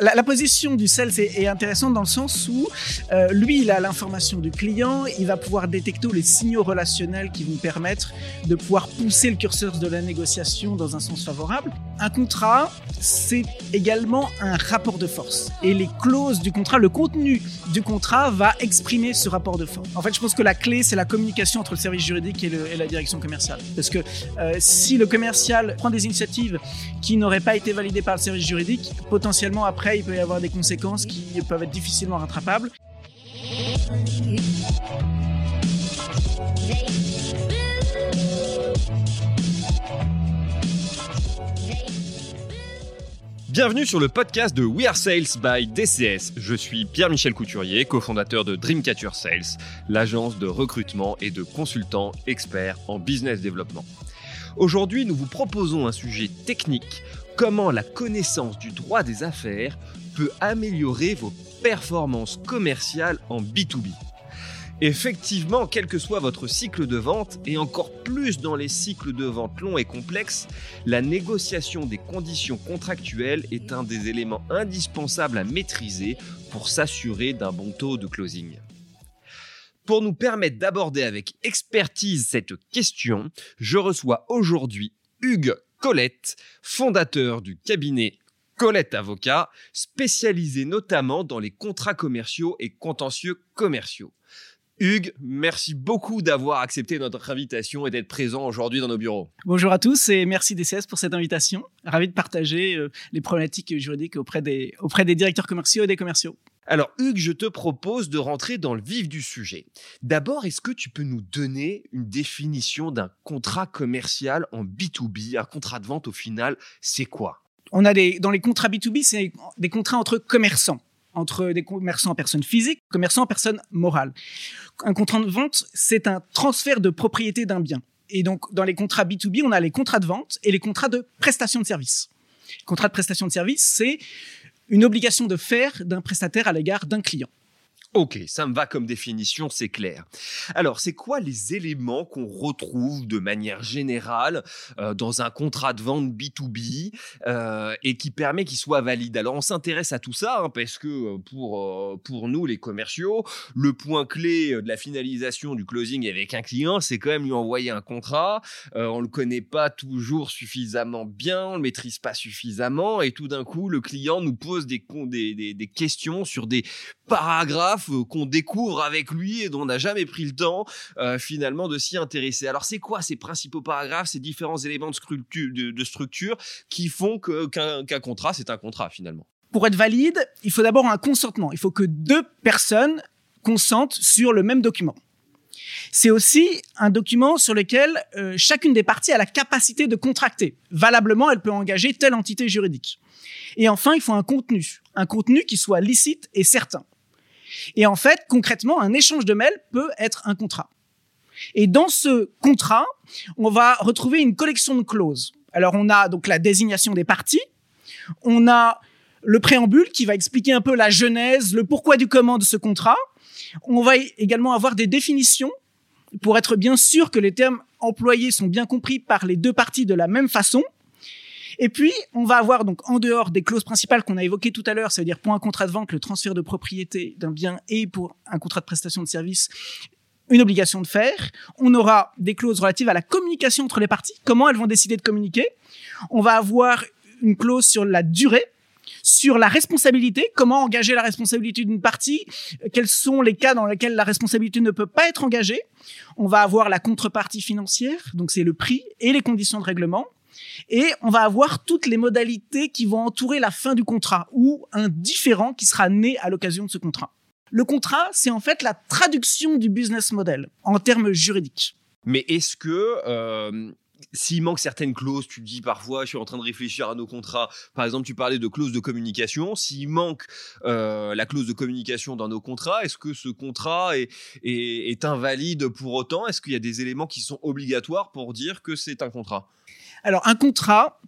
la, position du sales est, intéressante dans le sens où euh, lui, il a l'information du client, il va pouvoir détecter les signaux relationnels qui vont permettre de pouvoir pousser le curseur de la négociation dans un sens favorable. Un contrat, c'est également un rapport de force. Et les clauses du contrat, le contenu du contrat va exprimer ce rapport de force. En fait, je pense que la clé, c'est la communication entre le service juridique et, la direction commerciale. Parce que euh, si le commercial prend des initiatives qui n'auraient pas été validées par le service juridique, potentiellement après, il peut y avoir des conséquences qui peuvent être difficilement rattrapables. Bienvenue sur le podcast de We Are Sales by DCS. Je suis Pierre-Michel Couturier, cofondateur de Dreamcatcher Sales, l'agence de recrutement et de consultants experts en business développement. Aujourd'hui, nous vous proposons un sujet technique comment la connaissance du droit des affaires peut améliorer vos performances commerciales en B2B. Effectivement, quel que soit votre cycle de vente, et encore plus dans les cycles de vente longs et complexes, la négociation des conditions contractuelles est un des éléments indispensables à maîtriser pour s'assurer d'un bon taux de closing. Pour nous permettre d'aborder avec expertise cette question, je reçois aujourd'hui Hugues Colette, fondateur du cabinet Colette Avocat, spécialisé notamment dans les contrats commerciaux et contentieux commerciaux. Hugues, merci beaucoup d'avoir accepté notre invitation et d'être présent aujourd'hui dans nos bureaux. Bonjour à tous et merci DCS pour cette invitation. Ravi de partager euh, les problématiques juridiques auprès des, auprès des directeurs commerciaux et des commerciaux. Alors Hugues, je te propose de rentrer dans le vif du sujet. D'abord, est-ce que tu peux nous donner une définition d'un contrat commercial en B2B Un contrat de vente au final, c'est quoi? On a dans les contrats B2B, c'est des contrats entre commerçants entre des commerçants en personne physique, commerçants en personne morale. Un contrat de vente, c'est un transfert de propriété d'un bien. Et donc, dans les contrats B2B, on a les contrats de vente et les contrats de prestation de service. Contrat de prestation de service, c'est une obligation de faire d'un prestataire à l'égard d'un client. Ok, ça me va comme définition, c'est clair. Alors, c'est quoi les éléments qu'on retrouve de manière générale euh, dans un contrat de vente B2B euh, et qui permet qu'il soit valide? Alors, on s'intéresse à tout ça hein, parce que euh, pour, pour nous, les commerciaux, le point clé de la finalisation du closing avec un client, c'est quand même lui envoyer un contrat. on le connaît pas toujours suffisamment bien, on le maîtrise pas suffisamment et tout d'un coup, le client nous pose des, des questions sur des paragraphes euh, qu'on découvre avec lui et dont on n'a jamais pris le temps euh, finalement de s'y intéresser. Alors c'est quoi ces principaux paragraphes, ces différents éléments de, structure, qui font qu'un contrat, c'est un contrat finalement? Pour être valide, il faut d'abord un consentement. Il faut que deux personnes consentent sur le même document. C'est aussi un document sur lequel euh, chacune des parties a la capacité de contracter. Valablement, elle peut engager telle entité juridique. Et enfin, il faut un contenu, un contenu qui soit licite et certain. Et en fait, concrètement, un échange de mails peut être un contrat. Et dans ce contrat, on va retrouver une collection de clauses. Alors, on a donc la désignation des parties, on a le préambule qui va expliquer un peu la genèse, le pourquoi du comment de ce contrat. On va également avoir des définitions pour être bien sûr que les termes employés sont bien compris par les deux parties de la même façon. Et puis, on va avoir donc en dehors des clauses principales qu'on a évoquées tout à l'heure, cest à dire pour un contrat de vente, le transfert de propriété d'un bien et pour un contrat de prestation de service, une obligation de faire. On aura des clauses relatives à la communication entre les parties, comment elles vont décider de communiquer? On va avoir une clause sur la durée, sur la responsabilité, comment engager la responsabilité d'une partie, quels sont les cas dans lesquels la responsabilité ne peut pas être engagée? On va avoir la contrepartie financière, donc c'est le prix et les conditions de règlement. Et on va avoir toutes les modalités qui vont entourer la fin du contrat ou un différent qui sera né à l'occasion de ce contrat. Le contrat, c'est en fait la traduction du business model en termes juridiques. Mais est-ce que euh, s'il manque certaines clauses, tu dis parfois, je suis en train de réfléchir à nos contrats. Par exemple, tu parlais de clauses de communication. S'il manque euh, la clause de communication dans nos contrats, est-ce que ce contrat est, est invalide pour autant? Est-ce qu'il y a des éléments qui sont obligatoires pour dire que c'est un contrat? Alors, un contrat,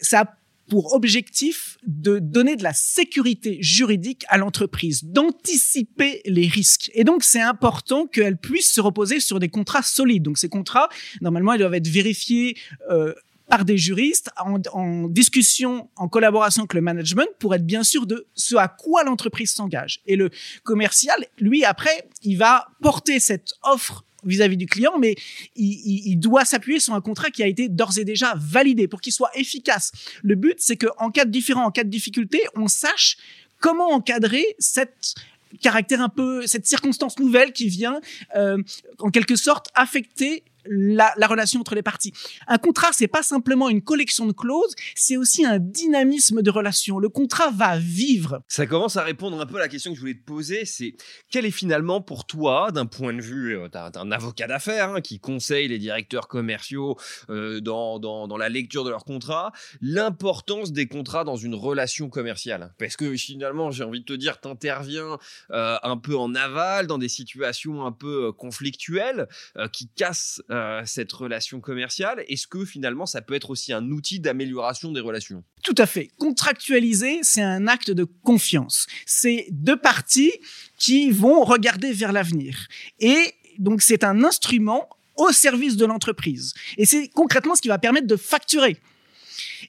ça a pour objectif de donner de la sécurité juridique à l'entreprise, d'anticiper les risques. Et donc, c'est important qu'elle puisse se reposer sur des contrats solides. Donc, ces contrats, normalement, ils doivent être vérifiés euh, par des juristes en, en, discussion, en collaboration avec le management pour être bien sûr de ce à quoi l'entreprise s'engage. Et le commercial, lui, après, il va porter cette offre vis-à-vis du client, mais il, doit s'appuyer sur un contrat qui a été d'ores et déjà validé pour qu'il soit efficace. Le but, c'est qu'en cas de différent, en cas de difficulté, on sache comment encadrer cette caractère un peu cette circonstance nouvelle qui vient euh, en quelque sorte affecter la, la, relation entre les parties. Un contrat, c'est pas simplement une collection de clauses, c'est aussi un dynamisme de relation. Le contrat va vivre. Ça commence à répondre un peu à la question que je voulais te poser, c'est quel est finalement pour toi, d'un point de vue euh, d'un avocat d'affaires hein, qui conseille les directeurs commerciaux euh, dans, dans, la lecture de leur contrat, l'importance des contrats dans une relation commerciale? Parce que finalement, j'ai envie de te dire, tu interviens euh, un peu en aval, dans des situations un peu euh, conflictuelles, euh, qui cassent euh, cette relation commerciale Est-ce que finalement ça peut être aussi un outil d'amélioration des relations? Tout à fait. Contractualiser, c'est un acte de confiance. C'est deux parties qui vont regarder vers l'avenir. Et donc c'est un instrument au service de l'entreprise. Et c'est concrètement ce qui va permettre de facturer.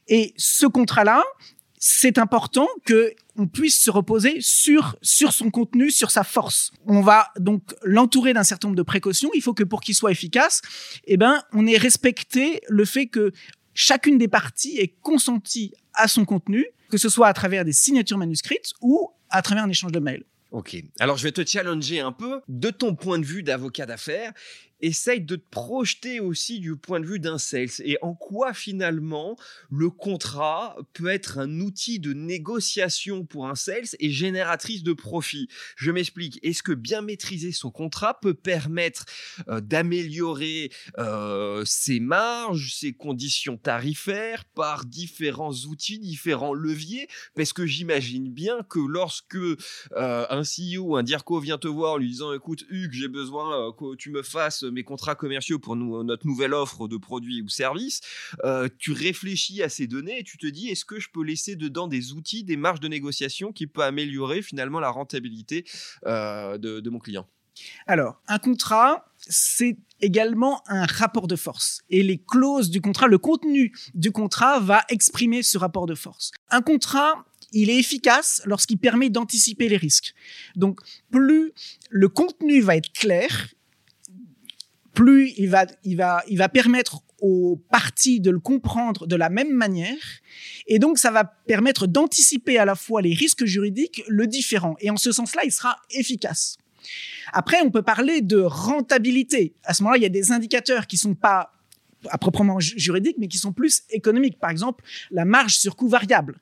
Et ce contrat-là, c'est important que on puisse se reposer sur sur son contenu, sur sa force. On va donc l'entourer d'un certain nombre de précautions. Il faut que pour qu'il soit efficace, eh ben, on ait respecté le fait que chacune des parties est consentie à son contenu, que ce soit à travers des signatures manuscrites ou à travers un échange de mails. Ok. Alors je vais te challenger un peu de ton point de vue d'avocat d'affaires essaye de te projeter aussi du point de vue d'un sales et en quoi finalement le contrat peut être un outil de négociation pour un sales et génératrice de profit? Je m'explique. Est-ce que bien maîtriser son contrat peut permettre euh, d'améliorer euh, ses marges, ses conditions tarifaires par différents outils, différents leviers? Parce que j'imagine bien que lorsque euh, un CEO un DIRCO vient te voir lui disant écoute Hugues, j'ai besoin que tu me fasses mes contrats commerciaux pour notre nouvelle offre de produits ou services, euh, tu réfléchis à ces données et tu te dis est-ce que je peux laisser dedans des outils, des marges de négociation qui peuvent améliorer finalement la rentabilité euh, de mon client? Alors, un contrat, c'est également un rapport de force. Et les clauses du contrat, le contenu du contrat va exprimer ce rapport de force. Un contrat, il est efficace lorsqu'il permet d'anticiper les risques. Donc, plus le contenu va être clair, plus il va, il va, il va permettre aux parties de le comprendre de la même manière. Et donc, ça va permettre d'anticiper à la fois les risques juridiques, le différent. Et en ce sens-là, il sera efficace. Après, on peut parler de rentabilité. À ce moment-là, il y a des indicateurs qui sont pas à proprement juridiques, mais qui sont plus économiques. Par exemple, la marge sur coût variable.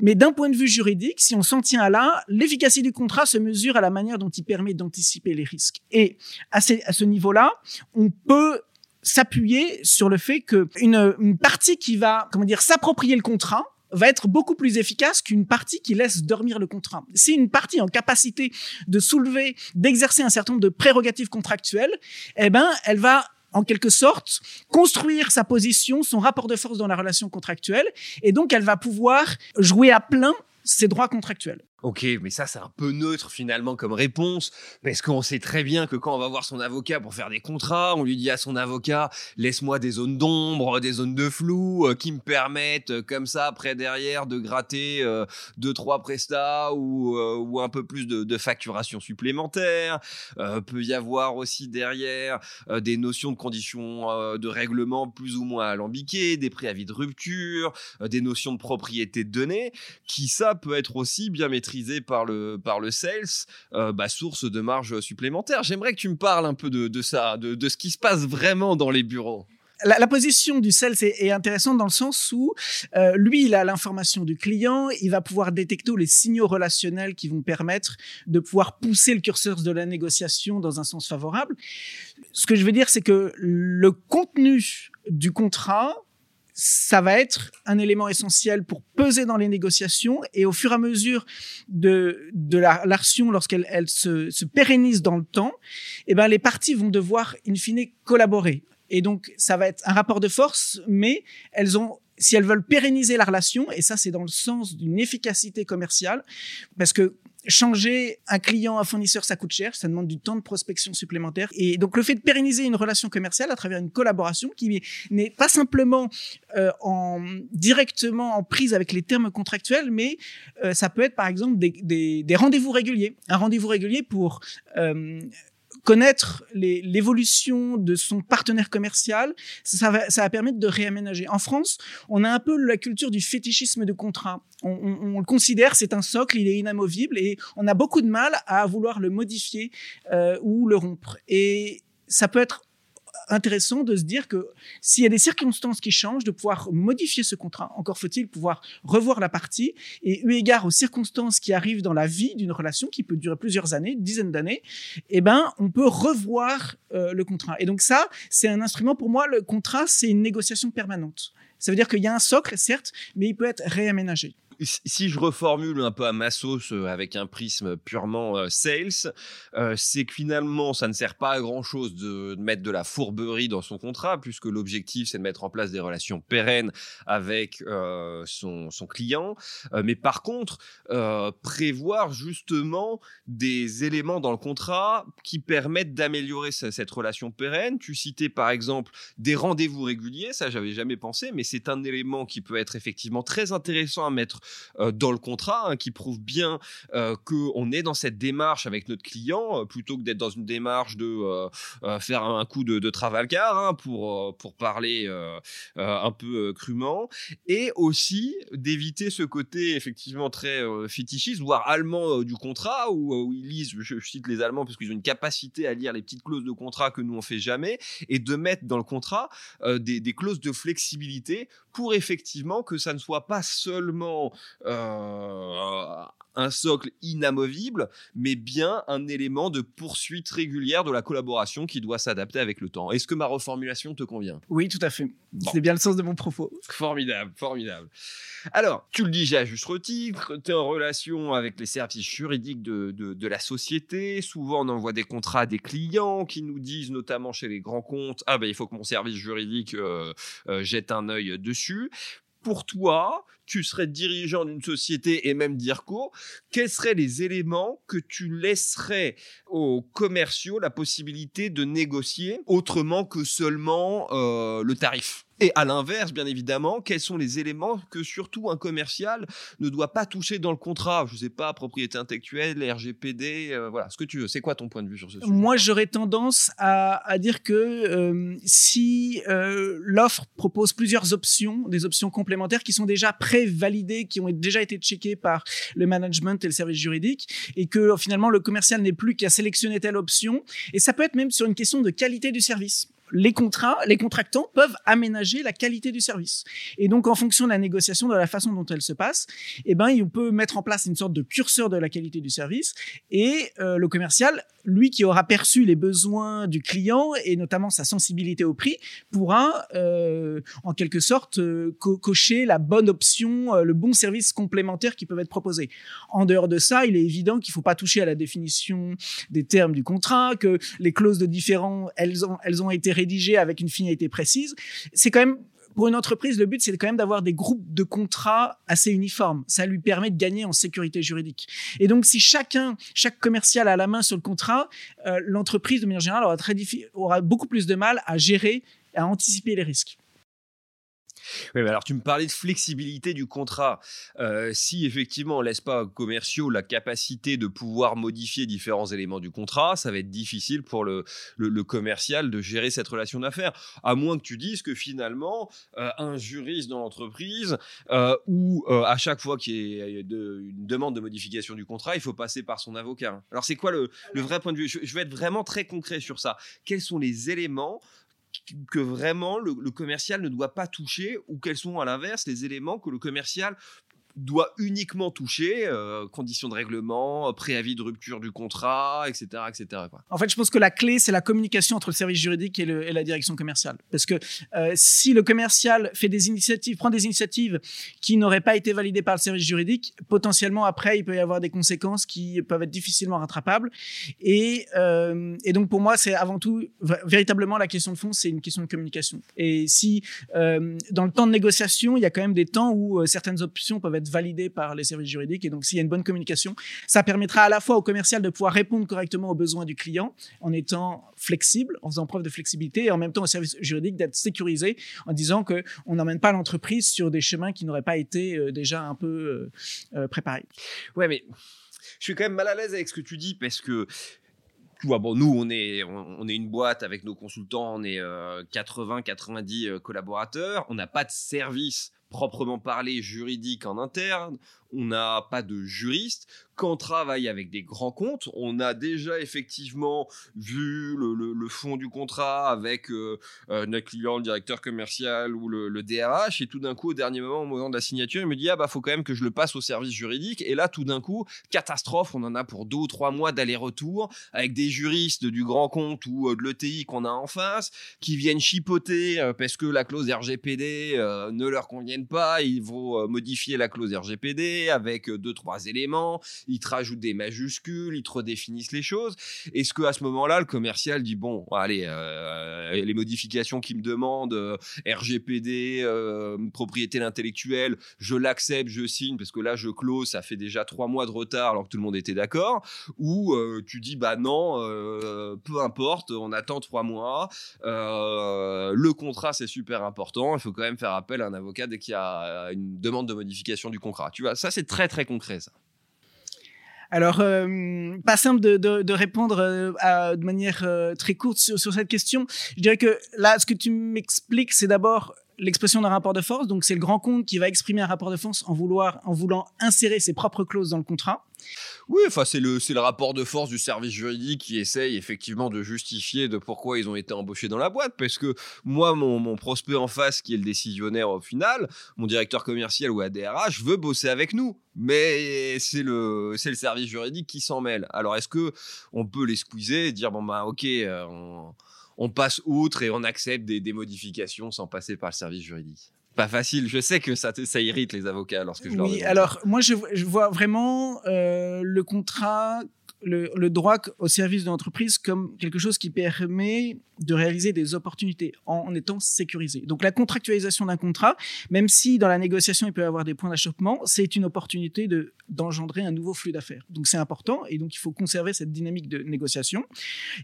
Mais d'un point de vue juridique, si on s'en tient à là, l'efficacité du contrat se mesure à la manière dont il permet d'anticiper les risques. Et à ce, niveau-là, on peut s'appuyer sur le fait que une, partie qui va, comment dire, s'approprier le contrat, va être beaucoup plus efficace qu'une partie qui laisse dormir le contrat. Si une partie en capacité de soulever, d'exercer un certain nombre de prérogatives contractuelles, eh ben, elle va en quelque sorte, construire sa position, son rapport de force dans la relation contractuelle, et donc elle va pouvoir jouer à plein ses droits contractuels. Ok, mais ça c'est un peu neutre finalement comme réponse, parce qu'on sait très bien que quand on va voir son avocat pour faire des contrats, on lui dit à son avocat laisse-moi des zones d'ombre, des zones de flou euh, qui me permettent euh, comme ça après derrière de gratter euh, deux trois prestats ou, euh, un peu plus de, de facturation supplémentaire. Peut y avoir aussi derrière des notions de conditions de règlement plus ou moins alambiquées, des préavis de rupture, des notions de propriété de données, qui ça peut être aussi bien maîtrisé par le, par le sales, euh, bah, source de marge supplémentaire. J'aimerais que tu me parles un peu de, ça, de, de, ce qui se passe vraiment dans les bureaux. La, position du sales est, est, intéressante dans le sens où euh, lui, il a l'information du client, il va pouvoir détecter les signaux relationnels qui vont permettre de pouvoir pousser le curseur de la négociation dans un sens favorable. Ce que je veux dire, c'est que le contenu du contrat ça va être un élément essentiel pour peser dans les négociations et au fur et à mesure de, de la l'action lorsqu'elle elle se, se pérennise dans le temps, eh ben les parties vont devoir in fine collaborer. Et donc ça va être un rapport de force, mais elles ont si elles veulent pérenniser la relation, et ça c'est dans le sens d'une efficacité commerciale, parce que changer un client, un fournisseur, ça coûte cher, ça demande du temps de prospection supplémentaire. Et donc le fait de pérenniser une relation commerciale à travers une collaboration qui n'est pas simplement euh, en directement en prise avec les termes contractuels, mais euh, ça peut être par exemple des, des, des rendez-vous réguliers. Un rendez-vous régulier pour euh, connaître l'évolution de son partenaire commercial, ça va, ça va permettre de réaménager. En France, on a un peu la culture du fétichisme de contrat. On, on, on le considère, c'est un socle, il est inamovible et on a beaucoup de mal à vouloir le modifier euh, ou le rompre. Et ça peut être intéressant de se dire que s'il y a des circonstances qui changent, de pouvoir modifier ce contrat. Encore faut-il pouvoir revoir la partie et eu égard aux circonstances qui arrivent dans la vie d'une relation qui peut durer plusieurs années, dizaines d'années, eh ben, on peut revoir euh, le contrat. Et donc ça, c'est un instrument pour moi. Le contrat, c'est une négociation permanente. Ça veut dire qu'il y a un socle, certes, mais il peut être réaménagé si je reformule un peu à ma sauce euh, avec un prisme purement euh, sales, euh, c'est que finalement, ça ne sert pas à grand chose de, mettre de la fourberie dans son contrat, puisque l'objectif, c'est de mettre en place des relations pérennes avec son, client. mais par contre, prévoir justement des éléments dans le contrat qui permettent d'améliorer cette relation pérenne. Tu citais par exemple des rendez-vous réguliers, ça j'avais jamais pensé, mais c'est un élément qui peut être effectivement très intéressant à mettre dans le contrat, hein, qui prouve bien euh, qu'on est dans cette démarche avec notre client, euh, plutôt que d'être dans une démarche de faire un coup de, de hein, pour, pour parler un peu crûment, et aussi d'éviter ce côté effectivement très fétichiste, voire allemand du contrat, où, ils lisent, je, cite les Allemands parce qu'ils ont une capacité à lire les petites clauses de contrat que nous on fait jamais, et de mettre dans le contrat des, clauses de flexibilité pour effectivement que ça ne soit pas seulement euh, un socle inamovible, mais bien un élément de poursuite régulière de la collaboration qui doit s'adapter avec le temps. Est-ce que ma reformulation te convient? Oui, tout à fait. C'est bien le sens de mon propos. Formidable, formidable. Alors, tu le dis j'ai à juste titre, tu es en relation avec les services juridiques de, de, la société. Souvent, on envoie des contrats à des clients qui nous disent, notamment chez les grands comptes, ah ben il faut que mon service juridique euh, euh, jette un œil dessus pour toi, tu serais dirigeant d'une société et même d'IRCO, quels seraient les éléments que tu laisserais aux commerciaux la possibilité de négocier autrement que seulement euh, le tarif? Et à l'inverse, bien évidemment, quels sont les éléments que surtout un commercial ne doit pas toucher dans le contrat? Je ne sais pas, propriété intellectuelle, RGPD, euh, voilà, ce que tu veux. C'est quoi ton point de vue sur ce sujet? Moi, j'aurais tendance à, dire que euh, si euh, l'offre propose plusieurs options, des options complémentaires qui sont déjà pré-validées, qui ont déjà été checkées par le management et le service juridique, et que finalement le commercial n'est plus qu'à sélectionner telle option, et ça peut être même sur une question de qualité du service les contrats, les contractants peuvent aménager la qualité du service. Et donc, en fonction de la négociation, de la façon dont elle se passe, eh ben, il peut mettre en place une sorte de curseur de la qualité du service. Et euh, le commercial, lui qui aura perçu les besoins du client et notamment sa sensibilité au prix, pourra euh, en quelque sorte euh, cocher la bonne option, le bon service complémentaire qui peuvent être proposés. En dehors de ça, il est évident qu'il ne faut pas toucher à la définition des termes du contrat, que les clauses de différents, elles ont, elles ont été rédigé avec une finalité précise. C'est quand même pour une entreprise, le but, c'est quand même d'avoir des groupes de contrats assez uniformes. Ça lui permet de gagner en sécurité juridique. Et donc, si chacun, chaque commercial a la main sur le contrat, euh, l'entreprise, de manière générale, aura, aura beaucoup plus de mal à gérer, à anticiper les risques. Oui, mais alors tu me parlais de flexibilité du contrat. Euh, si effectivement on laisse pas aux commerciaux la capacité de pouvoir modifier différents éléments du contrat, ça va être difficile pour le, commercial de gérer cette relation d'affaires. À moins que tu dises que finalement euh, un juriste dans l'entreprise euh, ou à chaque fois qu'il y ait une demande de modification du contrat, il faut passer par son avocat. Alors c'est quoi le, le, vrai point de vue? Je, je vais être vraiment très concret sur ça. Quels sont les éléments que vraiment le, commercial ne doit pas toucher ou quels sont à l'inverse les éléments que le commercial doit uniquement toucher euh, conditions de règlement, préavis de rupture du contrat, etc. etc. En fait, je pense que la clé, c'est la communication entre le service juridique et, la direction commerciale. Parce que euh, si le commercial fait des initiatives, prend des initiatives qui n'auraient pas été validées par le service juridique, potentiellement après, il peut y avoir des conséquences qui peuvent être difficilement rattrapables. Et, euh, et donc, pour moi, c'est avant tout, véritablement, la question de fond, c'est une question de communication. Et si, dans le temps de négociation, il y a quand même des temps où certaines options peuvent être validé par les services juridiques. Et donc, s'il y a une bonne communication, ça permettra à la fois au commercial de pouvoir répondre correctement aux besoins du client en étant flexible, en faisant preuve de flexibilité, et en même temps au service juridique d'être sécurisé en disant que on n'emmène pas l'entreprise sur des chemins qui n'auraient pas été euh, déjà un peu euh, préparés. Ouais, mais je suis quand même mal à l'aise avec ce que tu dis parce que tu vois, bon, nous, on est, on, est une boîte avec nos consultants, on est 80, 90 collaborateurs, on n'a pas de service proprement parlé juridique en interne, on n'a pas de juriste. Quand on travaille avec des grands comptes, on a déjà effectivement vu le, fond du contrat avec euh, euh, notre client, le directeur commercial ou le, DRH, et tout d'un coup, au dernier moment, au moment de la signature, il me dit ah bah faut quand même que je le passe au service juridique. Et là, tout d'un coup, catastrophe, on en a pour deux ou trois mois d'aller-retour avec des juristes du grand compte ou euh, de l'ETI qu'on a en face qui viennent chipoter parce que la clause RGPD ne leur convient pas, ils vont modifier la clause RGPD avec deux, trois éléments, ils te rajoutent des majuscules, ils te redéfinissent les choses. Est-ce qu'à ce, moment-là, le commercial dit, bon, allez, les modifications qu'il me demande, RGPD, propriété intellectuelle, je l'accepte, je signe, parce que là, je close, ça fait déjà trois mois de retard alors que tout le monde était d'accord, ou tu dis, bah non, peu importe, on attend trois mois, le contrat, c'est super important, il faut quand même faire appel à un avocat dès qu'il y a une demande de modification du contrat. Tu vois, ça, c'est très, très concret, ça. Alors, euh, pas simple de, répondre euh, de manière euh, très courte sur, cette question. Je dirais que là, ce que tu m'expliques, c'est d'abord l'expression d'un rapport de force. Donc, c'est le grand compte qui va exprimer un rapport de force en, voulant insérer ses propres clauses dans le contrat. Oui, enfin c'est le rapport de force du service juridique qui essaye effectivement de justifier de pourquoi ils ont été embauchés dans la boîte parce que moi mon, prospect en face qui est le décisionnaire au final, mon directeur commercial ou ADRH veut bosser avec nous, mais c'est le service juridique qui s'en mêle. Alors est-ce que on peut les squeezer et dire bon bah OK euh, on, passe outre et on accepte des, des modifications sans passer par le service juridique pas facile. Je sais que ça, ça irrite les avocats lorsque je leur Oui, alors moi je, vois vraiment euh, le contrat le, droit au service de l'entreprise comme quelque chose qui permet de réaliser des opportunités en, étant sécurisé. Donc la contractualisation d'un contrat, même si dans la négociation il peut y avoir des points d'achoppement, c'est une opportunité de d'engendrer un nouveau flux d'affaires. Donc c'est important et donc il faut conserver cette dynamique de négociation.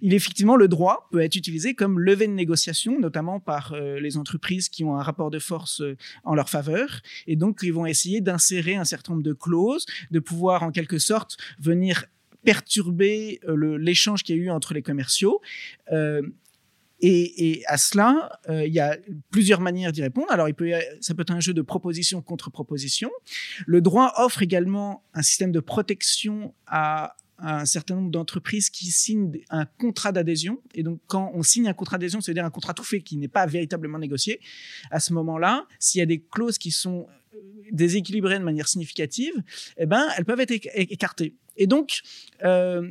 Il effectivement le droit peut être utilisé comme levier de négociation, notamment par euh, les entreprises qui ont un rapport de force euh, en leur faveur et donc ils vont essayer d'insérer un certain nombre de clauses, de pouvoir en quelque sorte venir perturber euh, l'échange qu'il y a eu entre les commerciaux. Euh, et, à cela, euh, il y a plusieurs manières d'y répondre. Alors, peut, ça peut être un jeu de proposition contre proposition. Le droit offre également un système de protection à, un certain nombre d'entreprises qui signent un contrat d'adhésion. Et donc, quand on signe un contrat d'adhésion, c'est-à-dire un contrat tout fait qui n'est pas véritablement négocié, à ce moment-là, s'il y a des clauses qui sont déséquilibrées de manière significative, eh ben, elles peuvent être écartées. Et donc, euh,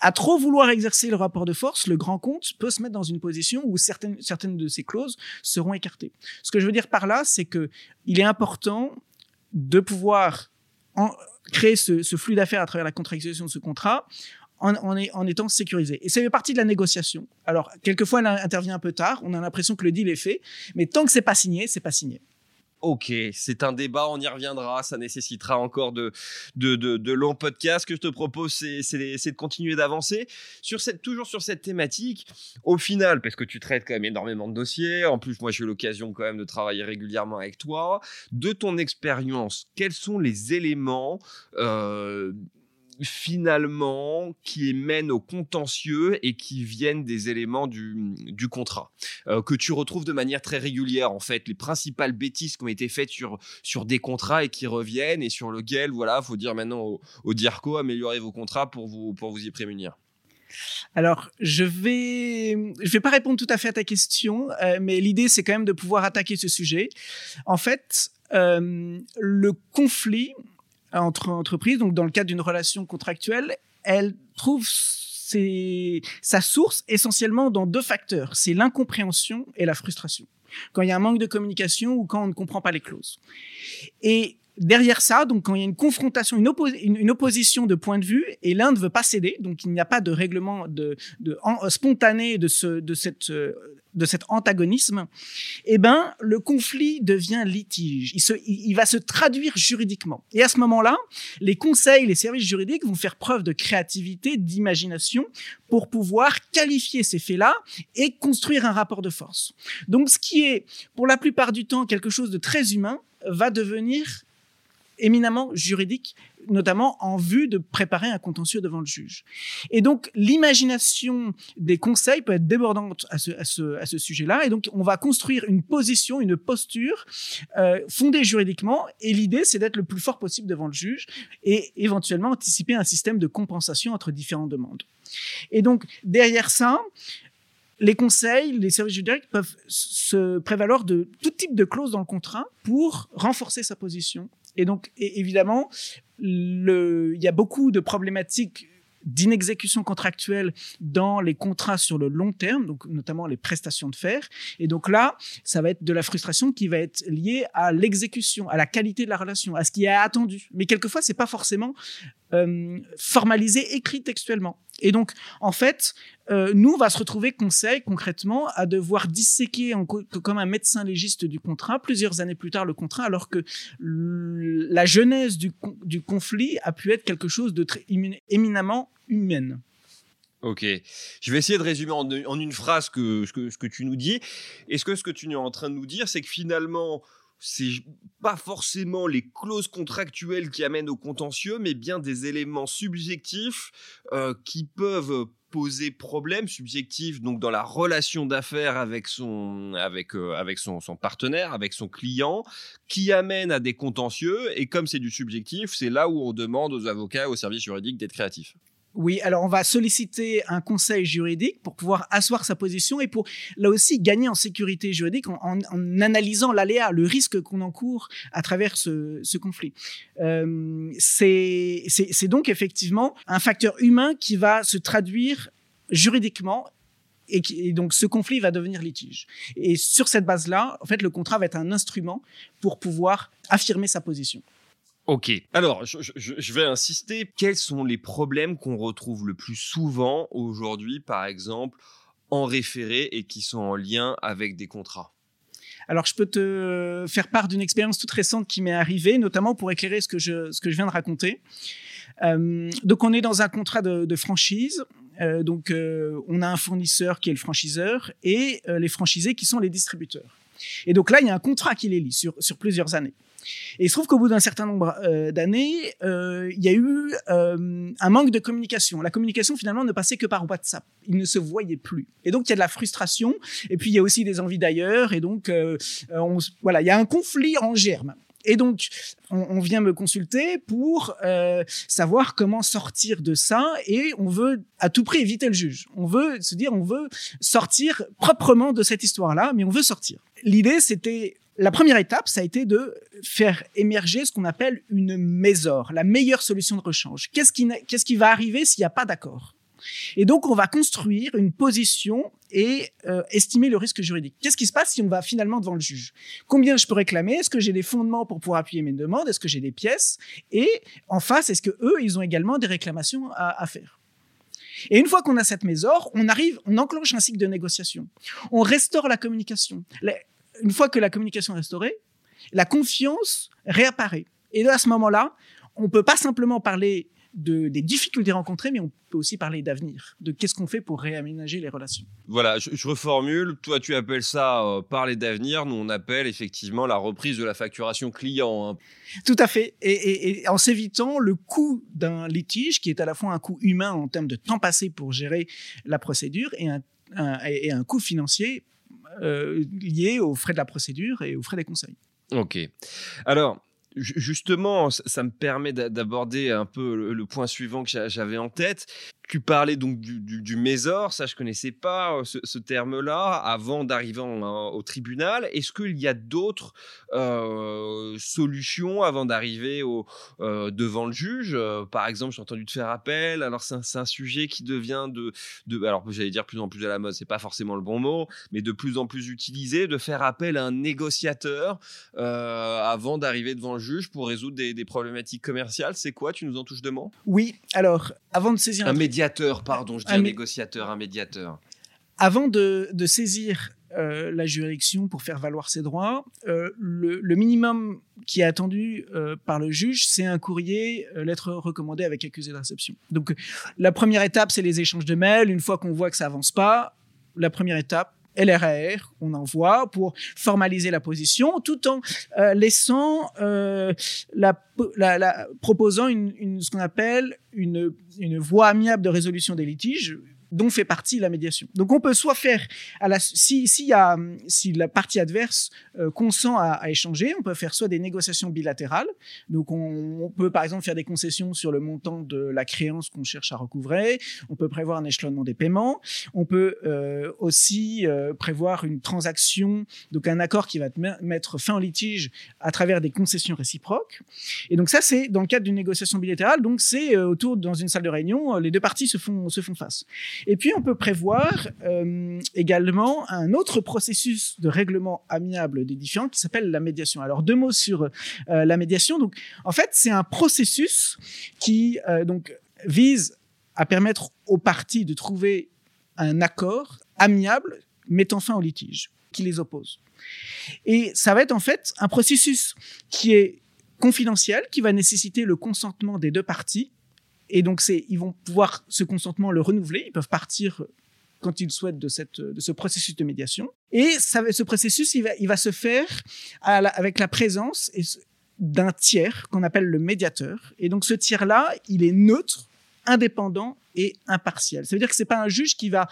à trop vouloir exercer le rapport de force, le grand compte peut se mettre dans une position où certaines, certaines de ces clauses seront écartées. Ce que je veux dire par là, c'est que il est important de pouvoir créer ce, flux d'affaires à travers la contractualisation de ce contrat en, étant sécurisé. Et ça fait partie de la négociation. Alors, quelquefois, elle intervient un peu tard, on a l'impression que le deal est fait, mais tant que c'est pas signé, c'est pas signé. Ok, c'est un débat, on y reviendra, ça nécessitera encore de, de, longs podcasts. Ce que je te propose, c'est de continuer d'avancer sur toujours sur cette thématique. Au final, parce que tu traites quand même énormément de dossiers, en plus, moi j'ai eu l'occasion quand même de travailler régulièrement avec toi, de ton expérience, quels sont les éléments euh, finalement qui mènent au contentieux et qui viennent des éléments du, contrat. Euh, que tu retrouves de manière très régulière en fait. Les principales bêtises qui ont été faites sur sur des contrats et qui reviennent et sur lequel voilà faut dire maintenant au, au DIRCO améliorez vos contrats pour vous pour vous y prémunir. Alors, je vais, je vais pas répondre tout à fait à ta question, euh, mais l'idée c'est quand même de pouvoir attaquer ce sujet. En fait, euh, le conflit entre entreprises, donc dans le cadre d'une relation contractuelle, elle trouve sa source essentiellement dans deux facteurs. C'est l'incompréhension et la frustration. Quand il y a un manque de communication ou quand on ne comprend pas les clauses. Et derrière ça, donc quand il y a une confrontation, une, opposition de point de vue, et l'un ne veut pas céder, donc il n'y a pas de règlement en, spontané de, ce, de, cette, de cet antagonisme, eh ben le conflit devient litige. Il, se, il, va se traduire juridiquement. Et à ce moment-là, les conseils, les services juridiques vont faire preuve de créativité, d'imagination pour pouvoir qualifier ces faits-là et construire un rapport de force. Donc ce qui est pour la plupart du temps quelque chose de très humain va devenir éminemment juridique, notamment en vue de préparer un contentieux devant le juge. Et donc, l'imagination des conseils peut être débordante à ce, sujet-là. Et donc, on va construire une position, une posture euh, fondée juridiquement. Et l'idée, c'est d'être le plus fort possible devant le juge et éventuellement anticiper un système de compensation entre différentes demandes. Et donc, derrière ça, les conseils, les services juridiques peuvent se prévaloir de tout type de clauses dans le contrat pour renforcer sa position et donc, évidemment, il y a beaucoup de problématiques d'inexécution contractuelle dans les contrats sur le long terme, donc notamment les prestations de fer. Et donc là, ça va être de la frustration qui va être liée à l'exécution, à la qualité de la relation, à ce qui est attendu. Mais quelquefois, c'est pas forcément euh, formalisé, écrit textuellement. Et donc, en fait, euh, nous, on va se retrouver conseil concrètement à devoir disséquer comme un médecin légiste du contrat plusieurs années plus tard le contrat, alors que la genèse du, conflit a pu être quelque chose de très éminemment humaine. Ok, je vais essayer de résumer en, une phrase ce, que, ce que tu nous dis. Est-ce que ce que tu es en train de nous dire, c'est que finalement, c'est pas forcément les clauses contractuelles qui amènent au contentieux, mais bien des éléments subjectifs euh, qui peuvent poser problème subjectif donc dans la relation d'affaires avec son avec euh, avec son, son, partenaire avec son client qui amène à des contentieux et comme c'est du subjectif c'est là où on demande aux avocats aux services juridiques d'être créatifs oui, alors on va solliciter un conseil juridique pour pouvoir asseoir sa position et pour là aussi gagner en sécurité juridique en, analysant l'aléa, le risque qu'on encourt à travers ce, conflit. Euh, c'est donc effectivement un facteur humain qui va se traduire juridiquement et, et, donc ce conflit va devenir litige. Et sur cette base-là, en fait, le contrat va être un instrument pour pouvoir affirmer sa position. Ok. Alors, je, vais insister. Quels sont les problèmes qu'on retrouve le plus souvent aujourd'hui, par exemple, en référé et qui sont en lien avec des contrats? Alors, je peux te faire part d'une expérience toute récente qui m'est arrivée, notamment pour éclairer ce que je, ce que je viens de raconter. Euh, donc, on est dans un contrat de, franchise. Euh, donc, euh, on a un fournisseur qui est le franchiseur et les franchisés qui sont les distributeurs. Et donc là, il y a un contrat qui les lie sur, sur plusieurs années. Et il se trouve qu'au bout d'un certain nombre euh, d'années, euh, il y a eu euh, un manque de communication. La communication finalement ne passait que par WhatsApp. Ils ne se voyaient plus. Et donc il y a de la frustration. Et puis il y a aussi des envies d'ailleurs. Et donc on, voilà, il y a un conflit en germe. Et donc, on, vient me consulter pour savoir comment sortir de ça et on veut à tout prix éviter le juge. On veut se dire, on veut sortir proprement de cette histoire-là, mais on veut sortir. L'idée, c'était la première étape, ça a été de faire émerger ce qu'on appelle une mésor, la meilleure solution de rechange. Qu'est-ce qui, va arriver s'il n'y a pas d'accord? Et donc, on va construire une position et euh, estimer le risque juridique. Qu'est-ce qui se passe si on va finalement devant le juge? Combien je peux réclamer? Est-ce que j'ai des fondements pour pouvoir appuyer mes demandes? Est-ce que j'ai des pièces? Et en face, est-ce que eux, ils ont également des réclamations à, à faire? Et une fois qu'on a cette mésor, on arrive, on enclenche un cycle de négociation. On restaure la communication une fois que la communication est restaurée, la confiance réapparaît. Et à ce moment-là, on ne peut pas simplement parler de, des difficultés rencontrées, mais on peut aussi parler d'avenir, de qu'est-ce qu'on fait pour réaménager les relations. Voilà, je, reformule. Toi, tu appelles ça euh, parler d'avenir. Nous, on appelle effectivement la reprise de la facturation client. Hein. Tout à fait. Et, en s'évitant le coût d'un litige, qui est à la fois un coût humain en termes de temps passé pour gérer la procédure et un, et un coût financier euh, liés aux frais de la procédure et aux frais des conseils. Ok. Alors, justement, ça me permet d'aborder un peu le point suivant que j'avais en tête. Tu parlais donc du, du, Mésor, ça je connaissais pas euh, ce, terme-là avant d'arriver au tribunal. Est-ce qu'il y a d'autres euh, solutions avant d'arriver euh, devant le juge? Par exemple, j'ai entendu te faire appel. Alors c'est un, sujet qui devient de, de alors j'allais dire plus en plus à la mode, c'est pas forcément le bon mot, mais de plus en plus utilisé, de faire appel à un négociateur avant d'arriver devant le juge pour résoudre des, des problématiques commerciales. C'est quoi? Tu nous en touches de mots? Oui. Alors avant de saisir un médiateur, pardon, je dis un, négociateur, un médiateur. Avant de, saisir euh, la juridiction pour faire valoir ses droits, euh, le, minimum qui est attendu euh, par le juge, c'est un courrier, lettre recommandée avec accusé de réception. Donc la première étape, c'est les échanges de mails. Une fois qu'on voit que ça avance pas, la première étape, LRR, on envoie pour formaliser la position, tout en laissant la, proposant une, ce qu'on appelle une, une voie amiable de résolution des litiges dont fait partie la médiation. Donc on peut soit faire, si, y a, si la partie adverse euh, consent à, échanger, on peut faire soit des négociations bilatérales, donc on, peut par exemple faire des concessions sur le montant de la créance qu'on cherche à recouvrer, on peut prévoir un échelonnement des paiements, on peut euh, aussi euh, prévoir une transaction, donc un accord qui va mettre fin au litige à travers des concessions réciproques. Et donc ça c'est dans le cadre d'une négociation bilatérale, donc c'est autour dans une salle de réunion, les deux parties se font, se font face. Et puis, on peut prévoir euh, également un autre processus de règlement amiable des différends qui s'appelle la médiation. Alors, deux mots sur euh, la médiation. Donc, en fait, c'est un processus qui euh, donc vise à permettre aux parties de trouver un accord amiable mettant fin au litige qui les oppose. Et ça va être en fait un processus qui est confidentiel, qui va nécessiter le consentement des deux parties et donc, ils vont pouvoir ce consentement le renouveler. Ils peuvent partir quand ils souhaitent de, cette, de ce processus de médiation. Et ce processus, il va, il va se faire avec la présence d'un tiers qu'on appelle le médiateur. Et donc, ce tiers-là, il est neutre, indépendant et impartial. Ça veut dire que c'est pas un juge qui va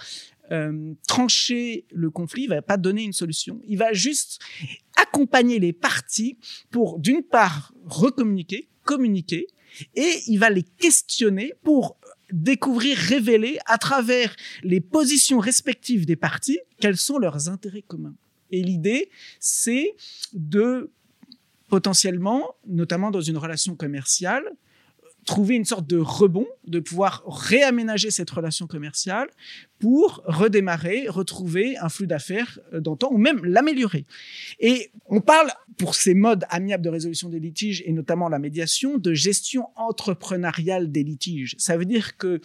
euh, trancher le conflit, il va pas donner une solution. Il va juste accompagner les parties pour, d'une part, recommuniquer, communiquer, et il va les questionner pour découvrir, révéler à travers les positions respectives des parties quels sont leurs intérêts communs. Et l'idée, c'est de potentiellement, notamment dans une relation commerciale, trouver une sorte de rebond, de pouvoir réaménager cette relation commerciale pour redémarrer, retrouver un flux d'affaires euh, d'antan ou même l'améliorer. Et on parle pour ces modes amiables de résolution des litiges et notamment la médiation de gestion entrepreneuriale des litiges. Ça veut dire que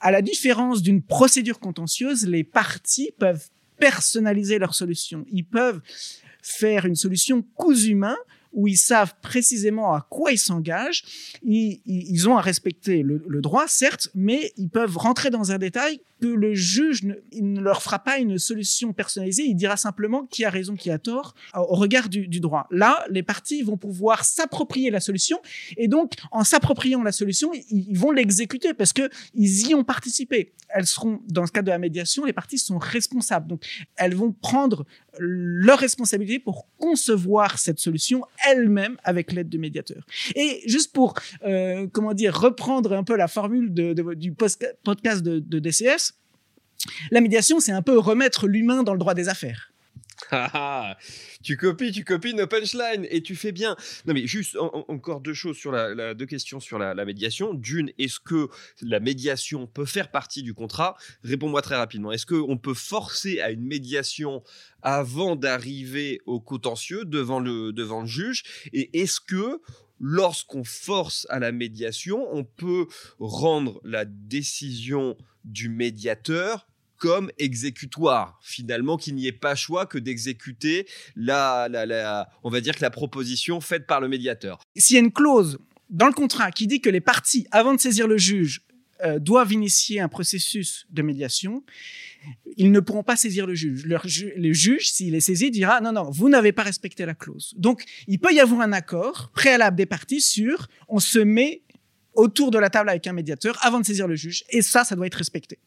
à la différence d'une procédure contentieuse, les parties peuvent personnaliser leur solution. Ils peuvent faire une solution cousu humain où ils savent précisément à quoi ils s'engagent. Ils, ont à respecter le, droit, certes, mais ils peuvent rentrer dans un détail que le juge ne, leur fera pas une solution personnalisée. Il dira simplement qui a raison, qui a tort au regard du, droit. Là, les parties vont pouvoir s'approprier la solution et donc, en s'appropriant la solution, ils, vont l'exécuter parce que ils y ont participé. Elles seront, dans ce cas de la médiation, les parties sont responsables. Donc, elles vont prendre leur responsabilité pour concevoir cette solution elles-mêmes avec l'aide de médiateurs. Et juste pour, euh, comment dire, reprendre un peu la formule du podcast de DCS, la médiation, c'est un peu remettre l'humain dans le droit des affaires. Ah, ah. tu copies, tu copies nos punchlines et tu fais bien. Non mais juste encore deux choses sur la, deux questions sur la, médiation. D'une, est-ce que la médiation peut faire partie du contrat? Réponds-moi très rapidement. Est-ce qu'on peut forcer à une médiation avant d'arriver au contentieux devant le devant le juge? Et est-ce que lorsqu'on force à la médiation, on peut rendre la décision du médiateur comme exécutoire. Finalement, qu'il n'y ait pas choix que d'exécuter la, la, on va dire que la proposition faite par le médiateur. S'il y a une clause dans le contrat qui dit que les parties, avant de saisir le juge, euh, doivent initier un processus de médiation, ils ne pourront pas saisir le juge. le juge, s'il est saisi, dira non, non, vous n'avez pas respecté la clause. Donc, il peut y avoir un accord préalable des parties sur on se met autour de la table avec un médiateur avant de saisir le juge. Et ça, ça doit être respecté.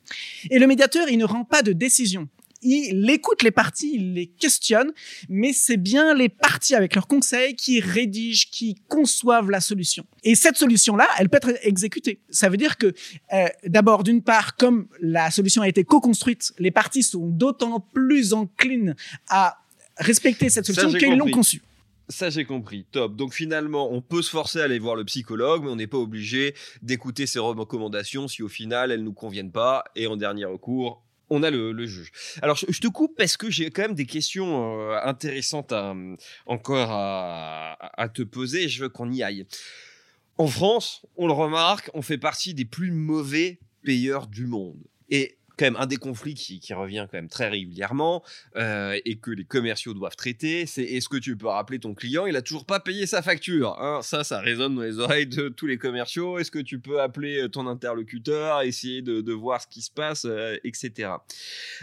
Et le médiateur, il ne rend pas de décision. il écoute les parties, il les questionne, mais c'est bien les parties avec leurs conseils qui rédigent, qui conçoivent la solution. Et cette solution-là, elle peut être exécutée. Ça veut dire que, euh, d'abord, d'une part, comme la solution a été co-construite, les parties sont d'autant plus enclines à respecter cette solution qu'ils l'ont conçue. Ça, j'ai compris. Top. Donc finalement, on peut se forcer à aller voir le psychologue, mais on n'est pas obligé d'écouter ses recommandations si au final elles nous conviennent pas. Et en dernier recours, on a le, juge. Alors, je, te coupe parce que j'ai quand même des questions euh, intéressantes encore à, à, te poser je veux qu'on y aille. En France, on le remarque, on fait partie des plus mauvais payeurs du monde. Et quand même un des conflits qui, revient quand même très régulièrement euh, et que les commerciaux doivent traiter, c'est est-ce que tu peux rappeler ton client Il a toujours pas payé sa facture. Hein? Ça, ça résonne dans les oreilles de tous les commerciaux. Est-ce que tu peux appeler euh, ton interlocuteur, essayer de, voir ce qui se passe, euh, etc.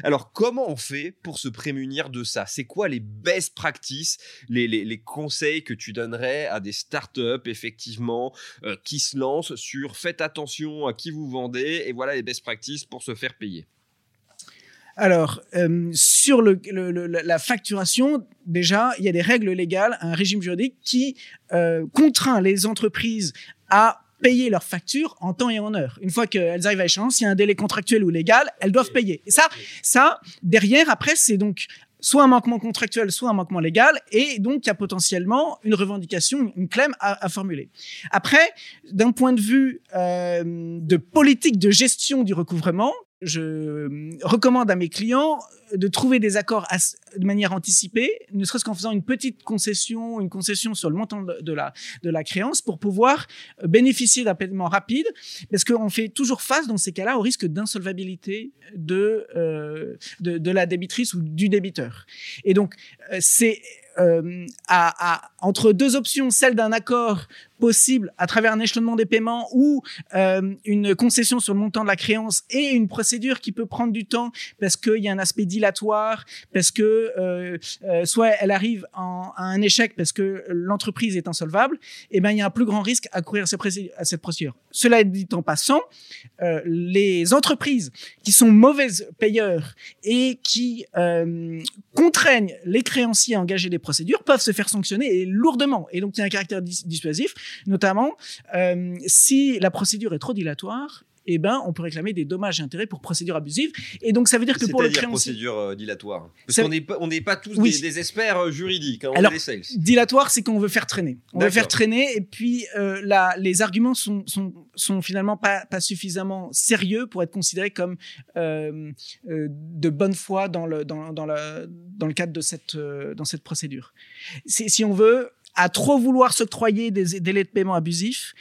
Alors, comment on fait pour se prémunir de ça? C'est quoi les best practices, les, les, conseils que tu donnerais à des startups, effectivement, qui se lancent sur faites attention à qui vous vendez et voilà les best practices pour se faire payer? Alors, euh, sur le, la facturation, déjà, il y a des règles légales, un régime juridique qui euh, contraint les entreprises à payer leurs factures en temps et en heure. Une fois qu'elles arrivent à échéance, s'il y a un délai contractuel ou légal, elles doivent payer. Et ça, ça derrière, après, c'est donc soit un manquement contractuel, soit un manquement légal, et donc il y a potentiellement une revendication, une claim à, formuler. Après, d'un point de vue euh, de politique de gestion du recouvrement, je recommande à mes clients de trouver des accords de manière anticipée, ne serait-ce qu'en faisant une petite concession, une concession sur le montant de la, de la créance pour pouvoir bénéficier d'un paiement rapide, parce qu'on fait toujours face dans ces cas-là au risque d'insolvabilité de, euh, de, la débitrice ou du débiteur. Et donc, euh, c'est euh, à, à, entre deux options, celle d'un accord possible à travers un échelonnement des paiements ou euh, une concession sur le montant de la créance et une procédure qui peut prendre du temps parce qu'il y a un aspect dilatoire, parce que euh, euh, soit elle arrive en, à un échec parce que l'entreprise est insolvable, et eh ben il y a un plus grand risque à courir à cette procédure. Cela dit en passant, euh, les entreprises qui sont mauvaises payeurs et qui euh, contraignent les créanciers à engager des procédures peuvent se faire sanctionner lourdement. Et donc il y a un caractère dissuasif, notamment euh, si la procédure est trop dilatoire eh ben, on peut réclamer des dommages et intérêts pour procédure abusive. Et donc, ça veut dire que pour le créancier. procédure euh, dilatoire. Parce qu'on n'est pas, on n'est pas tous des, experts euh, juridiques. Hein, Alors, dilatoire, c'est qu'on veut faire traîner. On veut faire traîner, et puis euh, les arguments sont, sont, sont finalement pas, pas suffisamment sérieux pour être considérés comme euh, de bonne foi dans le, dans, dans, le, dans le cadre de cette, dans cette procédure. Si on veut, à trop vouloir s'octroyer des délais de paiement abusifs,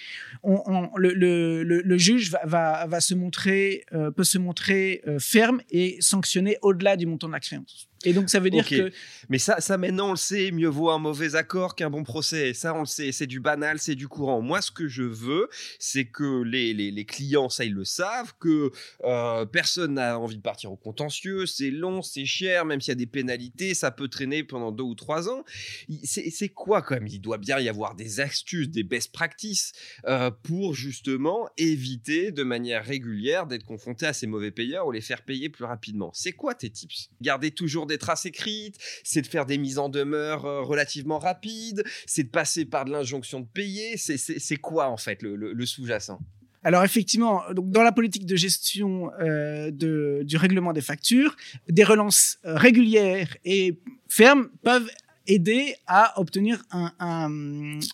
on, le, le, le, juge va, va, va, se montrer, euh, peut se montrer euh, ferme et sanctionner au-delà du montant de la créance. Et donc, ça veut dire que. Mais ça, ça, maintenant, on le sait, mieux vaut un mauvais accord qu'un bon procès. Ça, on le sait. C'est du banal, c'est du courant. Moi, ce que je veux, c'est que les, les, les, clients, ça, ils le savent, que euh, personne n'a envie de partir au contentieux. C'est long, c'est cher, même s'il y a des pénalités, ça peut traîner pendant deux ou trois ans. C'est quoi, quand même? Il doit bien y avoir des astuces, des best practices euh, pour justement éviter de manière régulière d'être confronté à ces mauvais payeurs ou les faire payer plus rapidement. C'est quoi tes tips? Garder toujours des traces écrites, c'est de faire des mises en demeure euh, relativement rapides, c'est de passer par de l'injonction de payer. C'est quoi en fait le, sous-jacent? Alors effectivement, donc dans la politique de gestion euh, du règlement des factures, des relances euh, régulières et fermes peuvent aider à obtenir un,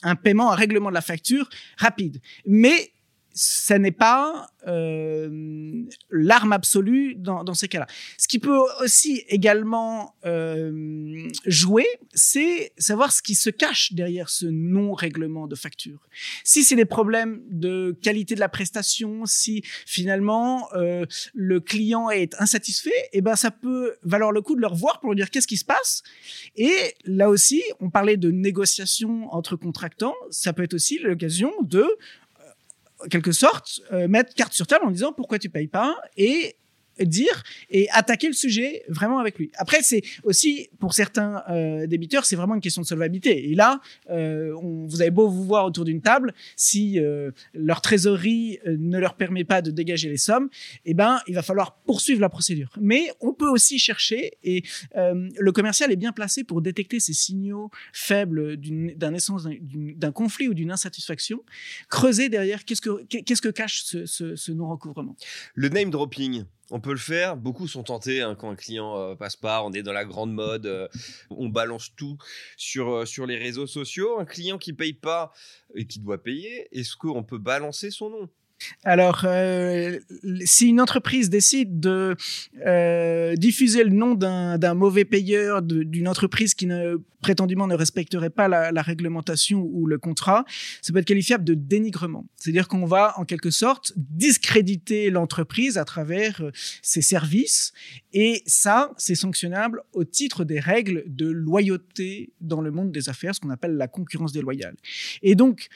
un, paiement, un règlement de la facture rapide. Mais ça n'est pas euh, l'arme absolue dans, dans ces cas-là. Ce qui peut aussi également euh, jouer, c'est savoir ce qui se cache derrière ce non-règlement de facture. Si c'est des problèmes de qualité de la prestation, si finalement euh, le client est insatisfait, eh ben ça peut valoir le coup de le revoir pour lui dire qu'est-ce qui se passe. Et là aussi, on parlait de négociation entre contractants, ça peut être aussi l'occasion de quelque sorte, euh, mettre carte sur table en disant pourquoi tu payes pas et dire et attaquer le sujet vraiment avec lui. Après, c'est aussi pour certains euh, débiteurs, c'est vraiment une question de solvabilité. Et là, euh, vous avez beau vous voir autour d'une table, si euh, leur trésorerie ne leur permet pas de dégager les sommes, eh ben, il va falloir poursuivre la procédure. Mais on peut aussi chercher, et le commercial est bien placé pour détecter ces signaux faibles d'un essence d'un conflit ou d'une insatisfaction, creuser derrière qu'est-ce que qu'est-ce que cache ce non recouvrement. Le name dropping, on peut le faire. Beaucoup sont tentés hein, quand un client euh, passe pas. On est dans la grande mode. euh, on balance tout sur, euh, sur les réseaux sociaux. Un client qui paye pas et qui doit payer, est-ce qu'on peut balancer son nom? Alors, euh, si une entreprise décide de euh, diffuser le nom d'un mauvais payeur, d'une entreprise qui ne prétendument ne respecterait pas la, la réglementation ou le contrat, ça peut être qualifiable de dénigrement. C'est-à-dire qu'on va en quelque sorte discréditer l'entreprise à travers euh, ses services, et ça, c'est sanctionnable au titre des règles de loyauté dans le monde des affaires, ce qu'on appelle la concurrence déloyale. Et donc,